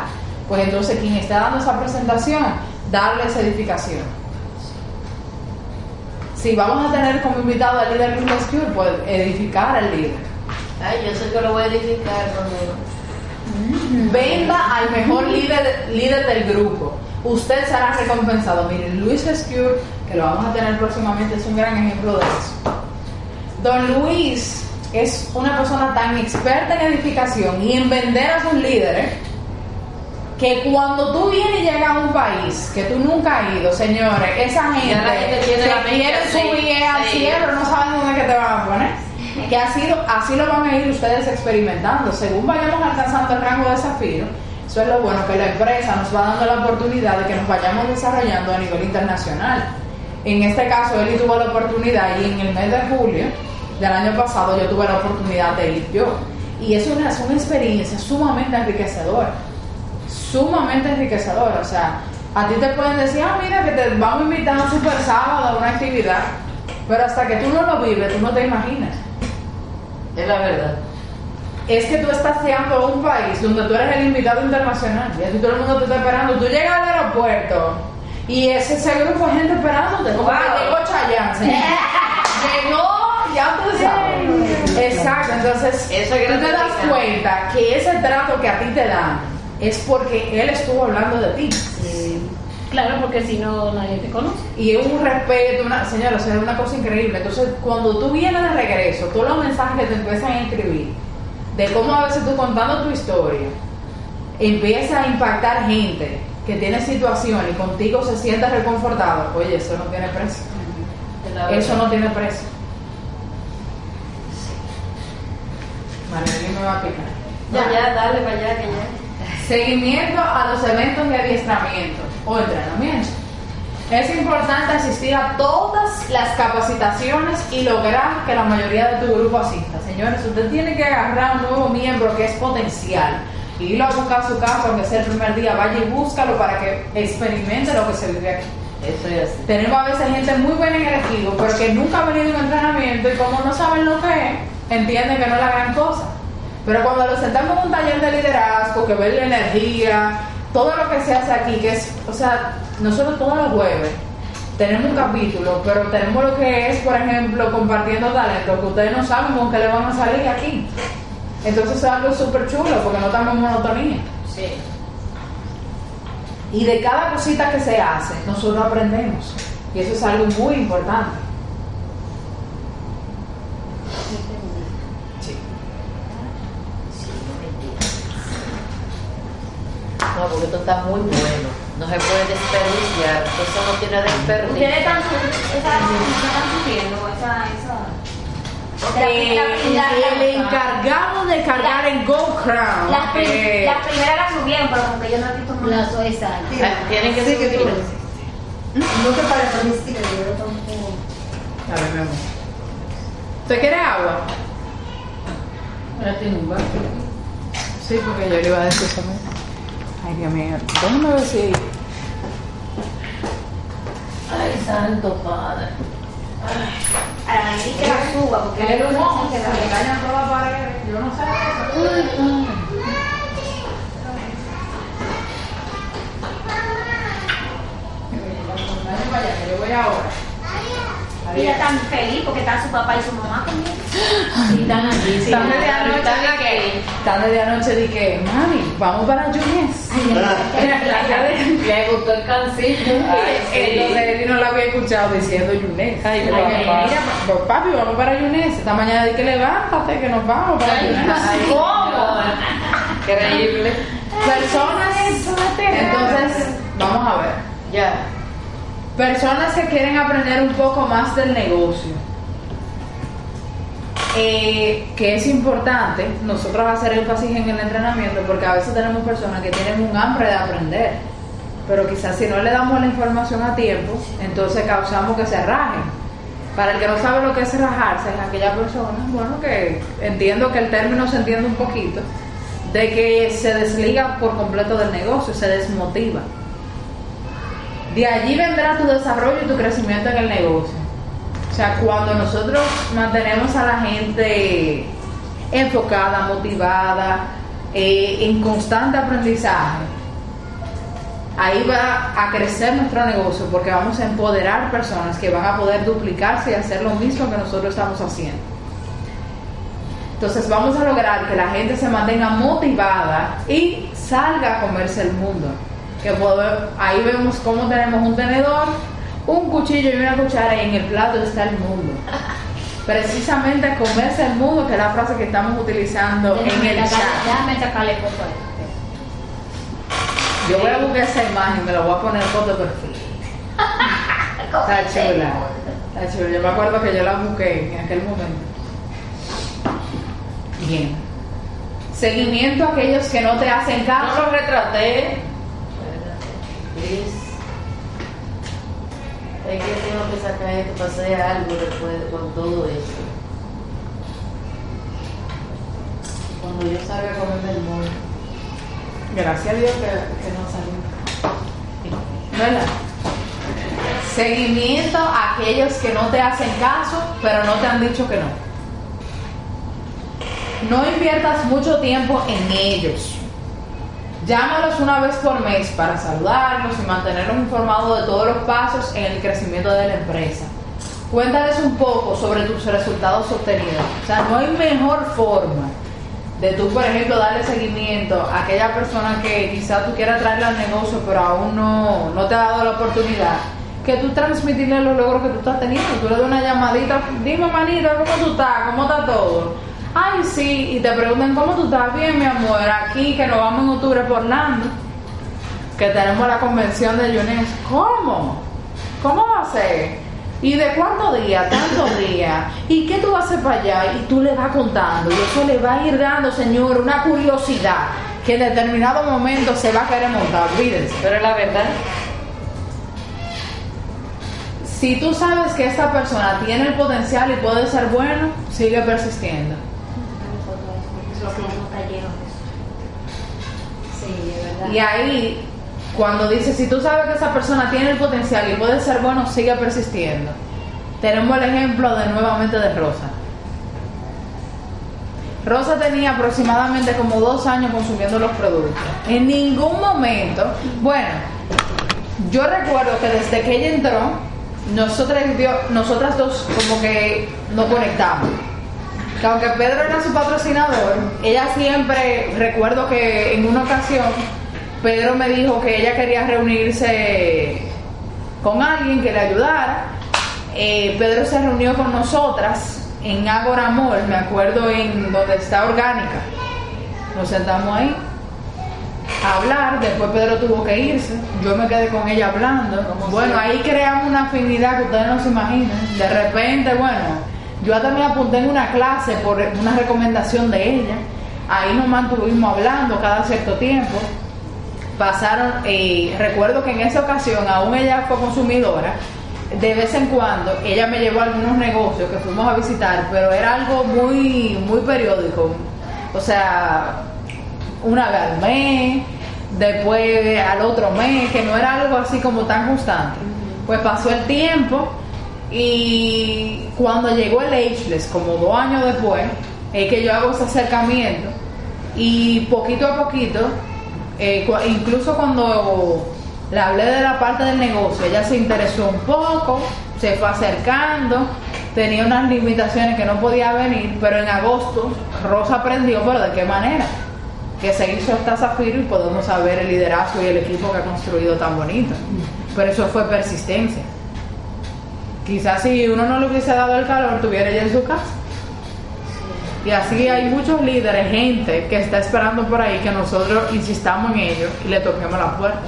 pues entonces quien está dando esa presentación, darle esa edificación. si vamos a tener como invitado al líder Cure, pues edificar al líder. Ay, yo sé que lo voy a edificar conmigo. Venda al mejor líder, líder del grupo. Usted será recompensado. Miren, Luis Rescue, que lo vamos a tener próximamente, es un gran ejemplo de eso. Don Luis es una persona tan experta en edificación y en vender a sus líderes que cuando tú vienes y llegas a un país que tú nunca has ido, señores, esa gente, la gente tiene se la mente quiere subir al cielo, no saben dónde que te van a poner. Que así, así lo van a ir ustedes experimentando. Según vayamos alcanzando el rango de desafío, eso es lo bueno, que la empresa nos va dando la oportunidad de que nos vayamos desarrollando a nivel internacional. En este caso, Eli tuvo la oportunidad y en el mes de julio del año pasado yo tuve la oportunidad de ir yo. Y es una, es una experiencia sumamente enriquecedora sumamente enriquecedora. O sea, a ti te pueden decir, ah, mira, que te vamos a invitar a un super sábado a una actividad, pero hasta que tú no lo vives, tú no te imaginas. Es la verdad. Es que tú estás llegando a un país donde tú eres el invitado internacional y aquí todo el mundo te está esperando. Tú llegas al aeropuerto y ese, ese grupo de gente esperándote, como Wow. que llegó Chayanne. señor. llegó, ya tú sabes. Exacto, entonces Eso es tú te das cuenta que ese trato que a ti te dan es porque él estuvo hablando de ti. Claro, porque si no nadie te conoce. Y es un respeto, una, señora, o sea, es una cosa increíble. Entonces, cuando tú vienes de regreso, todos los mensajes que te empiezan a escribir, de cómo a veces tú contando tu historia, empieza a impactar gente que tiene situación y contigo se siente reconfortado, oye, eso no tiene precio. Eso no tiene precio. Marilyn me va a picar. No, ya, dale para allá, que ya. Seguimiento a los eventos de adiestramiento o entrenamiento. Es importante asistir a todas las capacitaciones y lograr que la mayoría de tu grupo asista. Señores, usted tiene que agarrar un nuevo miembro que es potencial. Y irlo a buscar a su casa, aunque sea el primer día, vaya y búscalo para que experimente lo que se vive aquí. Eso es. Tenemos a veces gente muy buena en el equipo, pero que nunca ha venido a un entrenamiento y como no saben lo que es, entienden que no es la gran cosa. Pero cuando lo sentamos en un taller de liderazgo, que ven la energía, todo lo que se hace aquí, que es, o sea, nosotros todos los jueves tenemos un capítulo, pero tenemos lo que es, por ejemplo, compartiendo talento, que ustedes no saben con qué le van a salir aquí. Entonces es algo súper chulo, porque no estamos en monotonía. Sí. Y de cada cosita que se hace, nosotros aprendemos. Y eso es algo muy importante. Sí. No, porque esto está muy bueno. No se puede desperdiciar. Eso no tiene desperdicio. Ustedes están, esa- están sufriendo esa, esa. La- la- la- el encargado de cargar en Go Crown. Las, prim- eh, las primeras las subieron, pero como que yo no he visto más. La sueza. Ah, Tienen que Sí, que subir. No te parece a mí sí que yo tampoco. a ver, mi amor. ¿Usted quiere agua? Ahora tiene un vaso. Sí, porque yo le iba a decir también. Ay, Dios mío. Déjame ver si. Ay, santo padre. A la nariz que la suba, porque mojo, dicen se que la- cañan todas las paredes. Yo no sé. Que yo voy ahora. Y ella tan feliz porque están su papá y su mamá conmigo. Sí, están aquí. sí, Están anoche de anoche que, mami, vamos para Yunes. Le gustó el cancillo. Entonces no lo había escuchado diciendo Yunes. Ay, Ay, papá. mira, pues, papi, vamos para Yunes. Esta mañana di que levántate, que nos vamos para Yunes. ¿Cómo? Increíble. Personas, entonces, vamos a ver. Ya. Personas que quieren aprender un poco más del negocio. Eh, que es importante nosotros hacer énfasis en el entrenamiento porque a veces tenemos personas que tienen un hambre de aprender, pero quizás si no le damos la información a tiempo, entonces causamos que se rajen. Para el que no sabe lo que es rajarse, es aquella persona, bueno, que entiendo que el término se entiende un poquito, de que se desliga por completo del negocio, se desmotiva. De allí vendrá tu desarrollo y tu crecimiento en el negocio. O sea, cuando nosotros mantenemos a la gente enfocada, motivada, eh, en constante aprendizaje, ahí va a crecer nuestro negocio porque vamos a empoderar personas que van a poder duplicarse y hacer lo mismo que nosotros estamos haciendo. Entonces vamos a lograr que la gente se mantenga motivada y salga a comerse el mundo. Que ahí vemos cómo tenemos un tenedor, un cuchillo y una cuchara y en el plato está el mundo. Precisamente comerse el mundo, que es la frase que estamos utilizando en el chat. Déjame sacarle foto a esto. Yo voy a buscar esa imagen, me la voy a poner foto de perfil. Está chula. Está chula. Yo me acuerdo que yo la busqué en aquel momento. Bien. Seguimiento a aquellos que no te hacen No caso. lo retraté. Please. Es que tengo que sacar esto para hacer algo después con todo eso. Cuando yo salga a comerme el mundo. Gracias a Dios que, que no salió. ¿Verdad? Seguimiento a aquellos que no te hacen caso, pero no te han dicho que no. No inviertas mucho tiempo en ellos. Llámalos una vez por mes para saludarlos y mantenerlos informados de todos los pasos en el crecimiento de la empresa. Cuéntales un poco sobre tus resultados obtenidos. O sea, no hay mejor forma de tú, por ejemplo, darle seguimiento a aquella persona que quizás tú quieras traerle al negocio, pero aún no, no te ha dado la oportunidad, que tú transmitirle los logros que tú estás teniendo. Tú le das una llamadita, dime manita, ¿cómo tú estás? ¿Cómo está todo? Ay, sí, y te preguntan, ¿cómo tú estás? Bien, mi amor, aquí que nos vamos en octubre por Orlando, que tenemos la convención de Yunes. ¿Cómo? ¿Cómo va a ser? ¿Y de cuántos días? Tantos días. ¿Y qué tú vas a hacer para allá? Y tú le vas contando. Y eso le va a ir dando, señor, una curiosidad que en determinado momento se va a querer montar. Olvídense. Pero es la verdad. Si tú sabes que esta persona tiene el potencial y puede ser bueno, sigue persistiendo. Eso sí, no está lleno de eso. Sí, de verdad. Y ahí, cuando dice, si tú sabes que esa persona tiene el potencial y puede ser bueno, sigue persistiendo. Tenemos el ejemplo de nuevamente de Rosa. Rosa tenía aproximadamente como dos años consumiendo los productos. En ningún momento, bueno, yo recuerdo que desde que ella entró, nosotras, nosotras dos como que nos conectamos. Que aunque Pedro era su patrocinador, ella siempre, recuerdo que en una ocasión, Pedro me dijo que ella quería reunirse con alguien que le ayudara. Eh, Pedro se reunió con nosotras en Agora Mall, me acuerdo en donde está Orgánica. Nos sentamos ahí a hablar, después Pedro tuvo que irse, yo me quedé con ella hablando. Bueno, ahí creamos una afinidad que ustedes no se imaginan. De repente, bueno, yo hasta me apunté en una clase por una recomendación de ella. Ahí nos mantuvimos hablando cada cierto tiempo. Pasaron, eh, recuerdo que en esa ocasión, aún ella fue consumidora, de vez en cuando ella me llevó a algunos negocios que fuimos a visitar, pero era algo muy, muy periódico. O sea, una vez al mes, después al otro mes, que no era algo así como tan constante. Pues pasó el tiempo y cuando llegó el Ageless, como dos años después, es que yo hago ese acercamiento y poquito a poquito, eh, incluso cuando le hablé de la parte del negocio, ella se interesó un poco, se fue acercando, tenía unas limitaciones que no podía venir, pero en agosto Rosa aprendió, pero de qué manera, que se hizo esta Zafiro y podemos saber el liderazgo y el equipo que ha construido tan bonito. Pero eso fue persistencia. Quizás si uno no le hubiese dado el calor, tuviera ella en su casa. Y así hay muchos líderes, gente que está esperando por ahí que nosotros insistamos en ellos y le toquemos la puerta.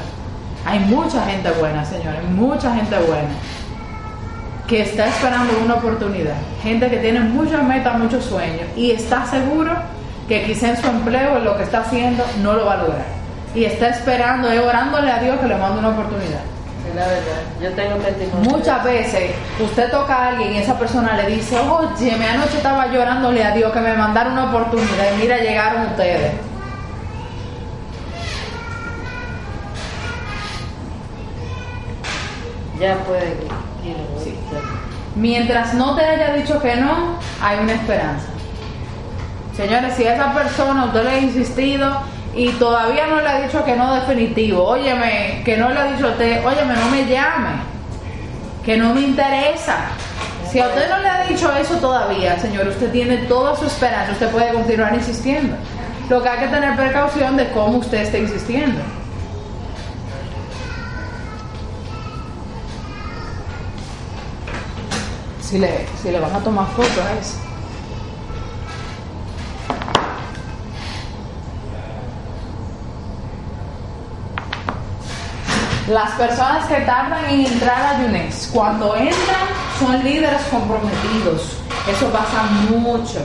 Hay mucha gente buena, señores, mucha gente buena que está esperando una oportunidad. Gente que tiene muchas metas, muchos sueños y está seguro que quizá en su empleo, en lo que está haciendo, no lo va a lograr. Y está esperando, y orándole a Dios que le mande una oportunidad. Es la verdad. Yo tengo testimonio. Muchas veces usted toca a alguien y esa persona le dice, oye, me anoche estaba llorándole a Dios que me mandara una oportunidad y mira, llegaron ustedes. Ya puede. Sí. Mientras no te haya dicho que no, hay una esperanza. Señores, si a esa persona usted le ha insistido y todavía no le ha dicho que no definitivo, óyeme, que no le ha dicho a usted, óyeme, no me llame, que no me interesa. Si a usted no le ha dicho eso todavía, señor, usted tiene toda su esperanza, usted puede continuar insistiendo. Lo que hay que tener precaución de cómo usted está insistiendo. Si le, si le van a tomar fotos a eso. Las personas que tardan en entrar a UNES, cuando entran, son líderes comprometidos. Eso pasa mucho.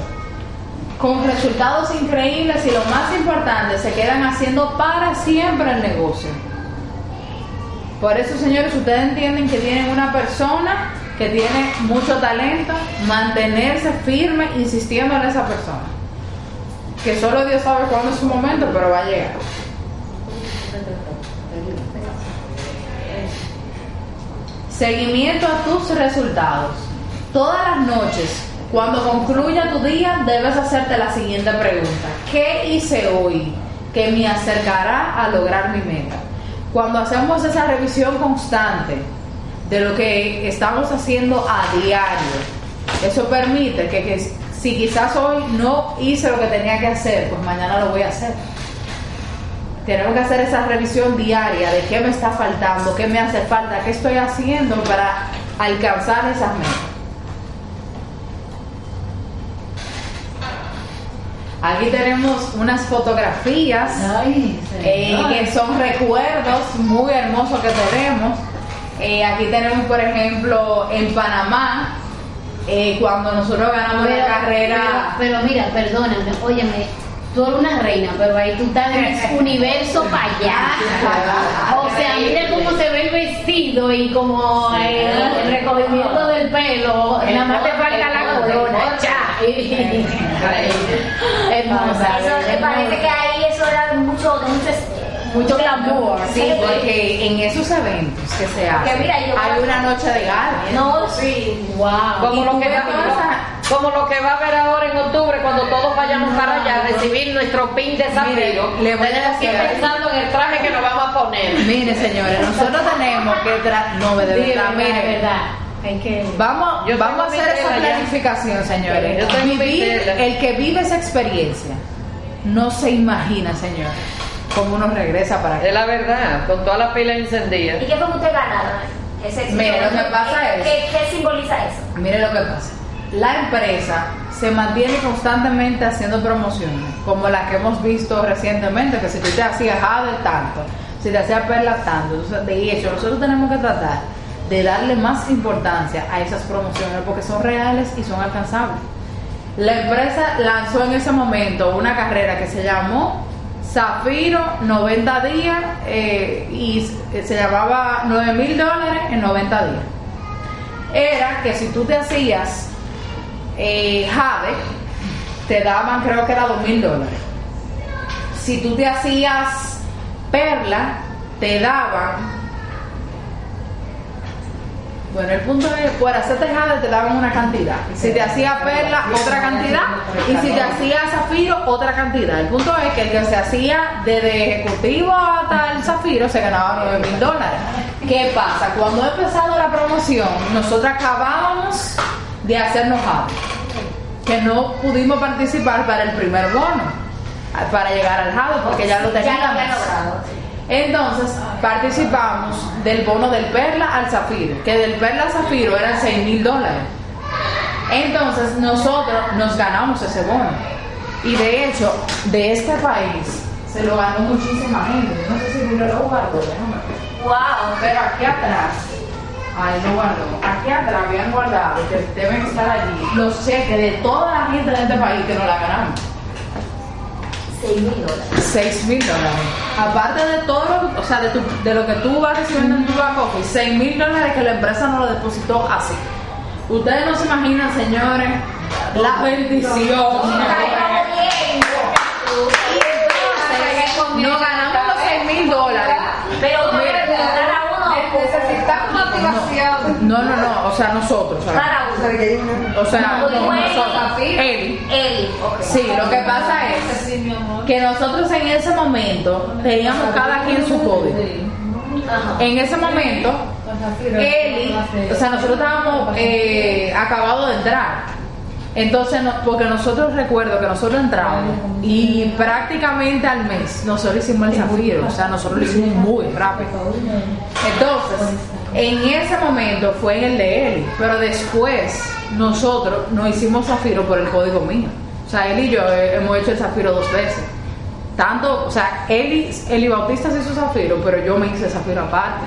Con resultados increíbles y lo más importante, se quedan haciendo para siempre el negocio. Por eso, señores, ustedes entienden que tienen una persona que tiene mucho talento, mantenerse firme insistiendo en esa persona. Que solo Dios sabe cuándo es su momento, pero va a llegar. Seguimiento a tus resultados. Todas las noches, cuando concluya tu día, debes hacerte la siguiente pregunta. ¿Qué hice hoy que me acercará a lograr mi meta? Cuando hacemos esa revisión constante de lo que estamos haciendo a diario, eso permite que, que si quizás hoy no hice lo que tenía que hacer, pues mañana lo voy a hacer. Tenemos que hacer esa revisión diaria de qué me está faltando, qué me hace falta, qué estoy haciendo para alcanzar esas metas. Aquí tenemos unas fotografías eh, que son recuerdos muy hermosos que tenemos. Eh, aquí tenemos, por ejemplo, en Panamá, eh, cuando nosotros ganamos la carrera. Pero, pero mira, perdóname, óyeme, tú eres una reina, pero ahí tú estás en ese universo para allá. O sea, mira cómo se ve el vestido y como eh, el recogimiento del pelo, nada más te falta la corona. Hermosa. Me parece que ahí eso era mucho, mucho, Mucho glamour. Sí, porque en esos eventos que se hacen, mira, yo- hay una noche de gala. No, sí. Wow. Como lo, que esas- como lo que va a haber ahora en octubre cuando todos vayamos para allá a recibir nuestro pin de. Mire, le voy a Tenemos que ir pensando en el traje que nos vamos a poner. Mire, señores, nosotros tenemos que tra- no de verdad, verdad, mire, verdad. Hay que. Vamos, Yo vamos a hacer esa planificación, señores. Yo Vivir, el que vive esa experiencia no se imagina, señores, cómo uno regresa para Es acá. la verdad, con toda la pila encendida. ¿Y qué fue que usted ganaron? Mire, lo que pasa ¿Qué- es- ¿Qué, qué simboliza eso? Mire lo que pasa. La empresa se mantiene constantemente haciendo promociones, como la que hemos visto recientemente, que si tú te hacías Jade tanto, si te hacías Perla tanto. De hecho, nosotros tenemos que tratar de darle más importancia a esas promociones porque son reales y son alcanzables. La empresa lanzó en ese momento una carrera que se llamó Zafiro 90 días eh, y se llamaba 9 mil dólares en 90 días era que si tú te hacías eh, Jade, te daban creo que era dos mil dólares. Si tú te hacías Perla, te daban. Bueno, el punto es, por hacerte Jade te daban una cantidad. Si te hacías Perla, otra cantidad. Y si te hacías Zafiro, otra cantidad. El punto es que el que se hacía desde ejecutivo hasta el Zafiro se ganaba 9 mil dólares. ¿Qué pasa? Cuando ha empezado la promoción, nosotros acabábamos de hacernos Jade. Que no pudimos participar para el primer bono, para llegar al Jade, porque ya lo teníamos. Entonces participamos del bono del Perla al Zafiro, que del Perla al Zafiro eran 6 mil dólares. Entonces nosotros nos ganamos ese bono. Y de hecho, de este país se lo ganó muchísima gente. No sé si Julio lo ver. Wow. Pero aquí atrás, ay, no guardó. Aquí atrás habían guardado, que deben estar allí, los cheques de toda la gente de este país que nos la ganamos. 6 mil dólares. 6 mil dólares. Aparte de todo, lo, o sea, de, tu- de lo que tú vas recibiendo en tu back office, 6 mil dólares que la empresa no lo depositó así. Ustedes no se imaginan, señores, la bendición. Nos ganamos los 6 mil dólares. Pero debe preguntar a uno No, no, no, o sea, nosotros. o sea, Para O sea, que hay una- O sea, Muy bueno. nosotros. Él. Él. Sí, lo que pasa es que nosotros en ese momento teníamos cada quien su código. En ese momento, Eli, o sea, nosotros estábamos eh, acabados de entrar. Entonces, no- porque nosotros recuerdo que nosotros entramos y prácticamente al mes nosotros hicimos el zafiro, o sea, nosotros lo hicimos muy rápido. Entonces, en ese momento fue en el de Eli, pero después nosotros no hicimos zafiro por el código mío. O sea, él y yo hemos hecho el zafiro dos veces. Tanto, o sea, Eli, Eli Bautista se hizo zafiro, pero yo me hice zafiro aparte.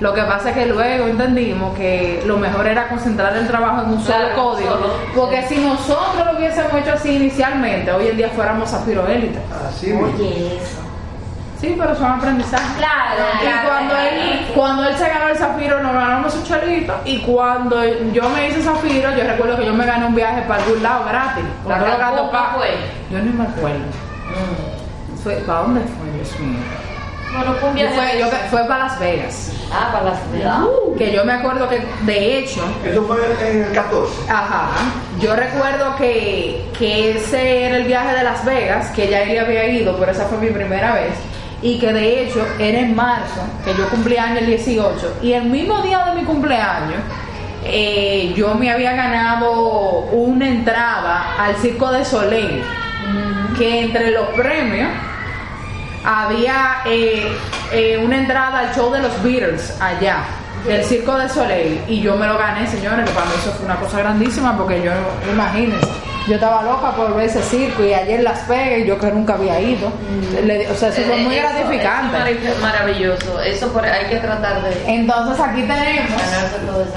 Lo que pasa es que luego entendimos que lo mejor era concentrar el trabajo en un solo Claro, código, solo, porque si nosotros lo hubiésemos hecho así inicialmente, hoy en día fuéramos zafiro élite. Así. Oye, eso. Sí, pero son aprendizajes. Claro, Y claro. cuando él, cuando él se ganó el zafiro, nos ganamos su chelito. Y cuando yo me hice zafiro, yo recuerdo que yo me gané un viaje para algún lado gratis. Con ¿Para todos los gastos Cancún pagos. fue? Yo ni me acuerdo. Fue, ¿Para dónde fue, Dios mío? Bueno, fue un Yo viaje. fue, yo, fue para Las Vegas. Ah, para las Vegas. Que yo me acuerdo que, de hecho, Eso fue en el 14. Ajá. Yo recuerdo que, que ese era el viaje de Las Vegas, que ya él había ido, pero esa fue mi primera vez. Y que de hecho era en marzo, que yo cumplí año el 18. Y el mismo día de mi cumpleaños, eh, yo me había ganado una entrada al Circo de Soleil. Que entre los premios había eh, eh, una entrada al show de los Beatles allá, del Circo de Soleil, y yo me lo gané, señores, que para mí eso fue una cosa grandísima, porque yo, imagínense, yo estaba loca por ver ese circo y ayer Las Vegas, y yo que nunca había ido, Le- o sea, eso fue muy Eso- gratificante. eso es maravilloso. Eso por, hay que tratar de Entonces aquí tenemos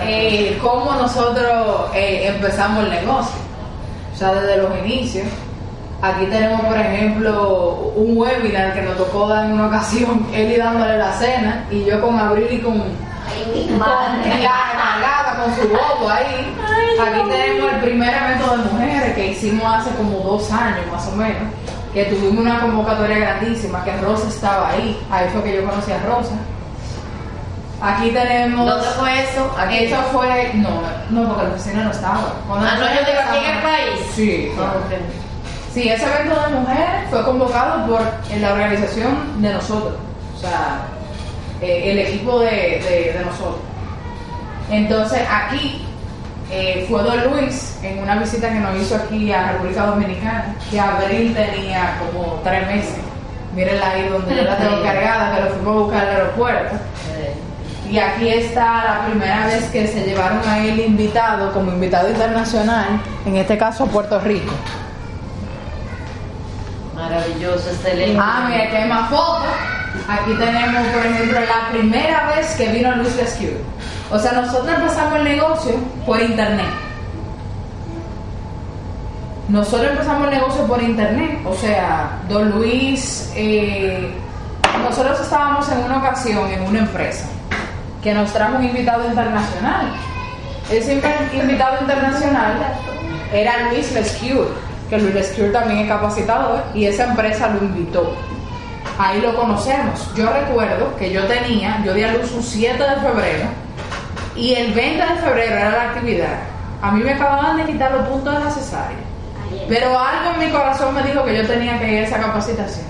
eh, cómo nosotros eh, empezamos el negocio, o sea, desde los inicios. Aquí tenemos, por ejemplo, un webinar que nos tocó dar en una ocasión, Eli dándole la cena y yo con Abril y con, Ay, mi con madre. Con su voto ahí. Aquí tenemos el primer evento de mujeres que hicimos hace como dos años más o menos, que tuvimos una convocatoria grandísima, que Rosa estaba ahí, ahí fue que yo conocí a Rosa. Aquí tenemos... ¿Dónde fue eso? Aquí. Eso fue, no, no, porque la oficina no estaba. Cuando Ah, no, yo digo aquí en el país. Sí. Ah. Sí, ese evento de mujeres fue convocado por la organización de nosotros, o sea, eh, el equipo de, de- de nosotros. Entonces aquí eh, fue Don Luis en una visita que nos hizo aquí a República Dominicana, que Abril tenía como tres meses. Mírenla ahí donde yo la tengo cargada, que lo fuimos a buscar al aeropuerto. Y aquí está la primera vez que se llevaron a él invitado como invitado internacional, en este caso a Puerto Rico. Maravilloso, excelente. Ah, mira, que hay más fotos. Aquí tenemos, por ejemplo, la primera vez que vino Luis Rescue. O sea, nosotros empezamos el negocio por internet. Nosotros empezamos el negocio por internet. O sea, Don Luis, eh, nosotros estábamos en una ocasión en una empresa que nos trajo un invitado internacional. Ese inv- invitado internacional era Luis Lescure, que Luis Lescure también es capacitador y esa empresa lo invitó. Ahí lo conocemos. Yo recuerdo que yo tenía, yo di a luz un 7 de febrero y el 20 de febrero era la actividad. A mí me acababan de quitar los puntos de la cesárea. Pero algo en mi corazón me dijo que yo tenía que ir a esa capacitación.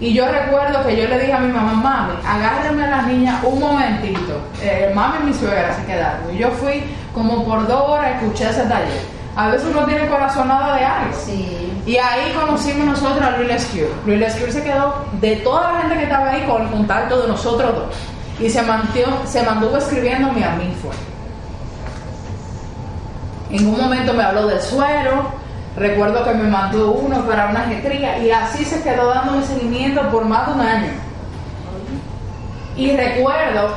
Y yo recuerdo que yo le dije a mi mamá, mami, agárrame a las niñas un momentito. Eh, mami y mi suegra se quedaron. Y yo fui como por dos horas a escuchar ese taller. A veces uno tiene corazonada de algo. Sí. Y ahí conocimos nosotros a Luis Lescure. Luis Lescure se quedó de toda la gente que estaba ahí con el contacto de nosotros dos. Y se, mantió, se mantuvo escribiéndome a mí. En un momento me habló del suero, recuerdo que me mandó uno para una gestría y así se quedó dándome seguimiento por más de un año. Y recuerdo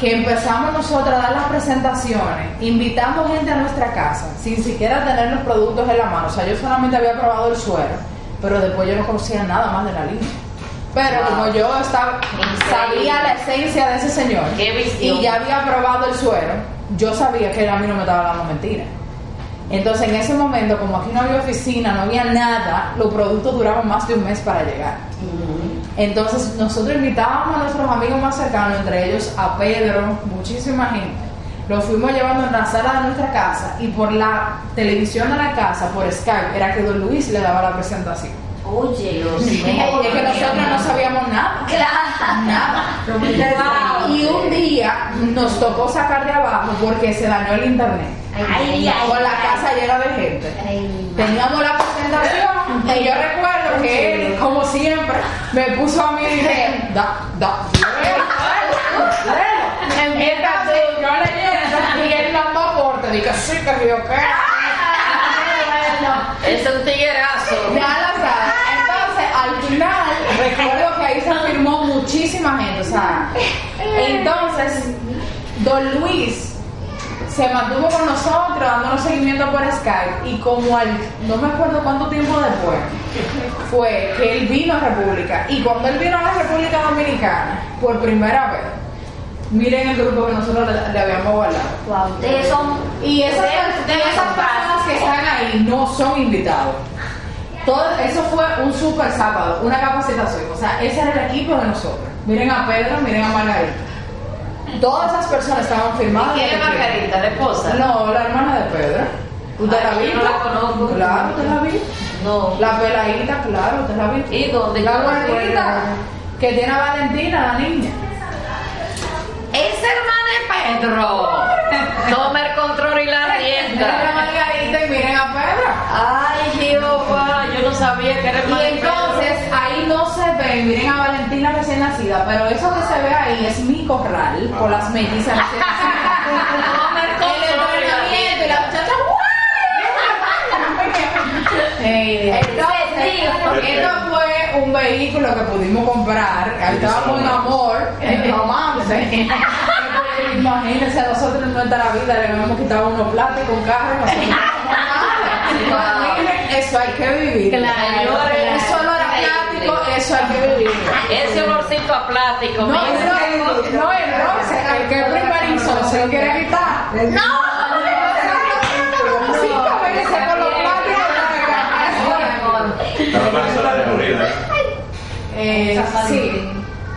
que empezamos nosotros a dar las presentaciones, invitando gente a nuestra casa, sin siquiera tener los productos en la mano. O sea, yo solamente había probado el suero, pero después yo no conocía nada más de la línea. Pero como yo estaba, sabía la esencia de ese señor y ya había probado el suero, yo sabía que él a mí no me estaba hablando mentira. Entonces en ese momento, como aquí no había oficina, no había nada, los productos duraban más de un mes para llegar. Entonces nosotros invitábamos a nuestros amigos más cercanos, entre ellos a Pedro, muchísima gente. Lo fuimos llevando en la sala de nuestra casa y por la televisión de la casa, por Skype, era que don Luis le daba la presentación. Oye, los Es que nosotros no sabíamos nada. Claro. Nada. Y un día nos tocó sacar de abajo porque se dañó el internet. Ay, ay, Con la ay. casa llena de gente. Teníamos la presentación y yo recuerdo que él, como siempre, me puso a mí y dije, da, da. Entonces, yo leyendo y él dando aporte, dije, sí, que yo qué. Es un tiguerazo. Ya la sabes. Entonces, al final, recuerdo que ahí se firmó muchísima gente. O sea, entonces, don Luis se mantuvo con nosotros dándonos seguimiento por Skype y como al, no me acuerdo cuánto tiempo después, fue que él vino a República. Y cuando él vino a la República Dominicana, por primera vez, miren el grupo que nosotros le, le habíamos guardado. Wow, ustedes son. Y esas, ustedes- y esas personas que están ahí no son invitados. Todo, eso fue un super sábado, una capacitación. O sea, ese era el equipo de nosotros. Miren a Pedro, miren a Margarita. Todas esas personas estaban firmadas. ¿Quién es Margarita? ¿La esposa? No, la hermana de Pedro. ¿Usted Ay, la vio? no la conozco. Claro, usted la vio. No. La peladita, claro, usted la vio. ¿Y dónde? La gordita que tiene a Valentina, la niña. Es hermana de Pedro. Toma el control y la Miren a rienda. Margarita y miren a Pedro. Ay, Jehová, no sabía que era Y entonces ahí no se ve, miren a Valentina recién nacida, pero eso que se ve ahí es mi corral por las mellizas recién nacidas. Y la entrenamiento y la rienda. muchacha esto fue un vehículo que pudimos comprar, ahí estábamos en amor, en romance. Imagínense, nosotros en nuestra vida le habíamos quitado unos plásticos, un carro, nosotros no eso hay que vivir. Claro, Eso no era plástico, eso hay que vivir. Ese olorcito a plástico, No, mira. no, no, el roce, el que es primerizo, se lo quiere quitar. ¡No! Eh, sí.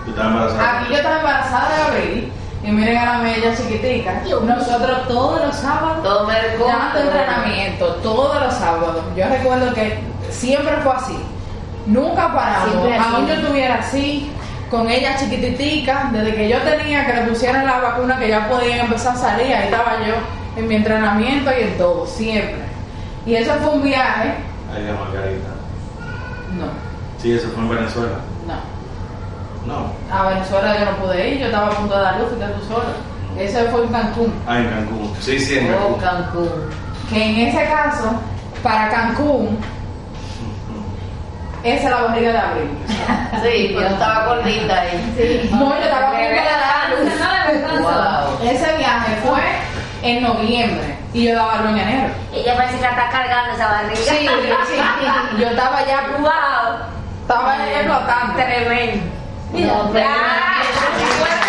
Tú estabas embarazada. Aquí yo estaba embarazada de abril. Y miren a la media chiquitica. Nosotros todos los sábados dando control. entrenamiento, todos los sábados. Yo recuerdo que siempre fue así. Nunca paramos. Aún yo estuviera así, con ella chiquititica, desde que yo tenía que le pusieran la vacuna, que ya podían empezar a salir, ahí estaba yo en mi entrenamiento y en todo, siempre. Y eso fue un viaje. Ay, de Margarita. No, Sí, eso fue en Venezuela. no. No. A Venezuela yo no pude ir, yo estaba a punto de dar luz y tú solo. Ese fue en Cancún. Ah, en Cancún. Sí, sí, en Oh, Cancún. Cancún. Que en ese caso, para Cancún, esa es la barriga de abril. Sí, pero estaba gordita ahí. No, yo estaba a punto de dar luz. Wow. Ese viaje fue en noviembre y yo daba luz en enero. Ella parece que la está cargando esa barriga. Sí, sí. Yo estaba ya, ¡Wow! estaba ya explotando. Tremendo. Não, não.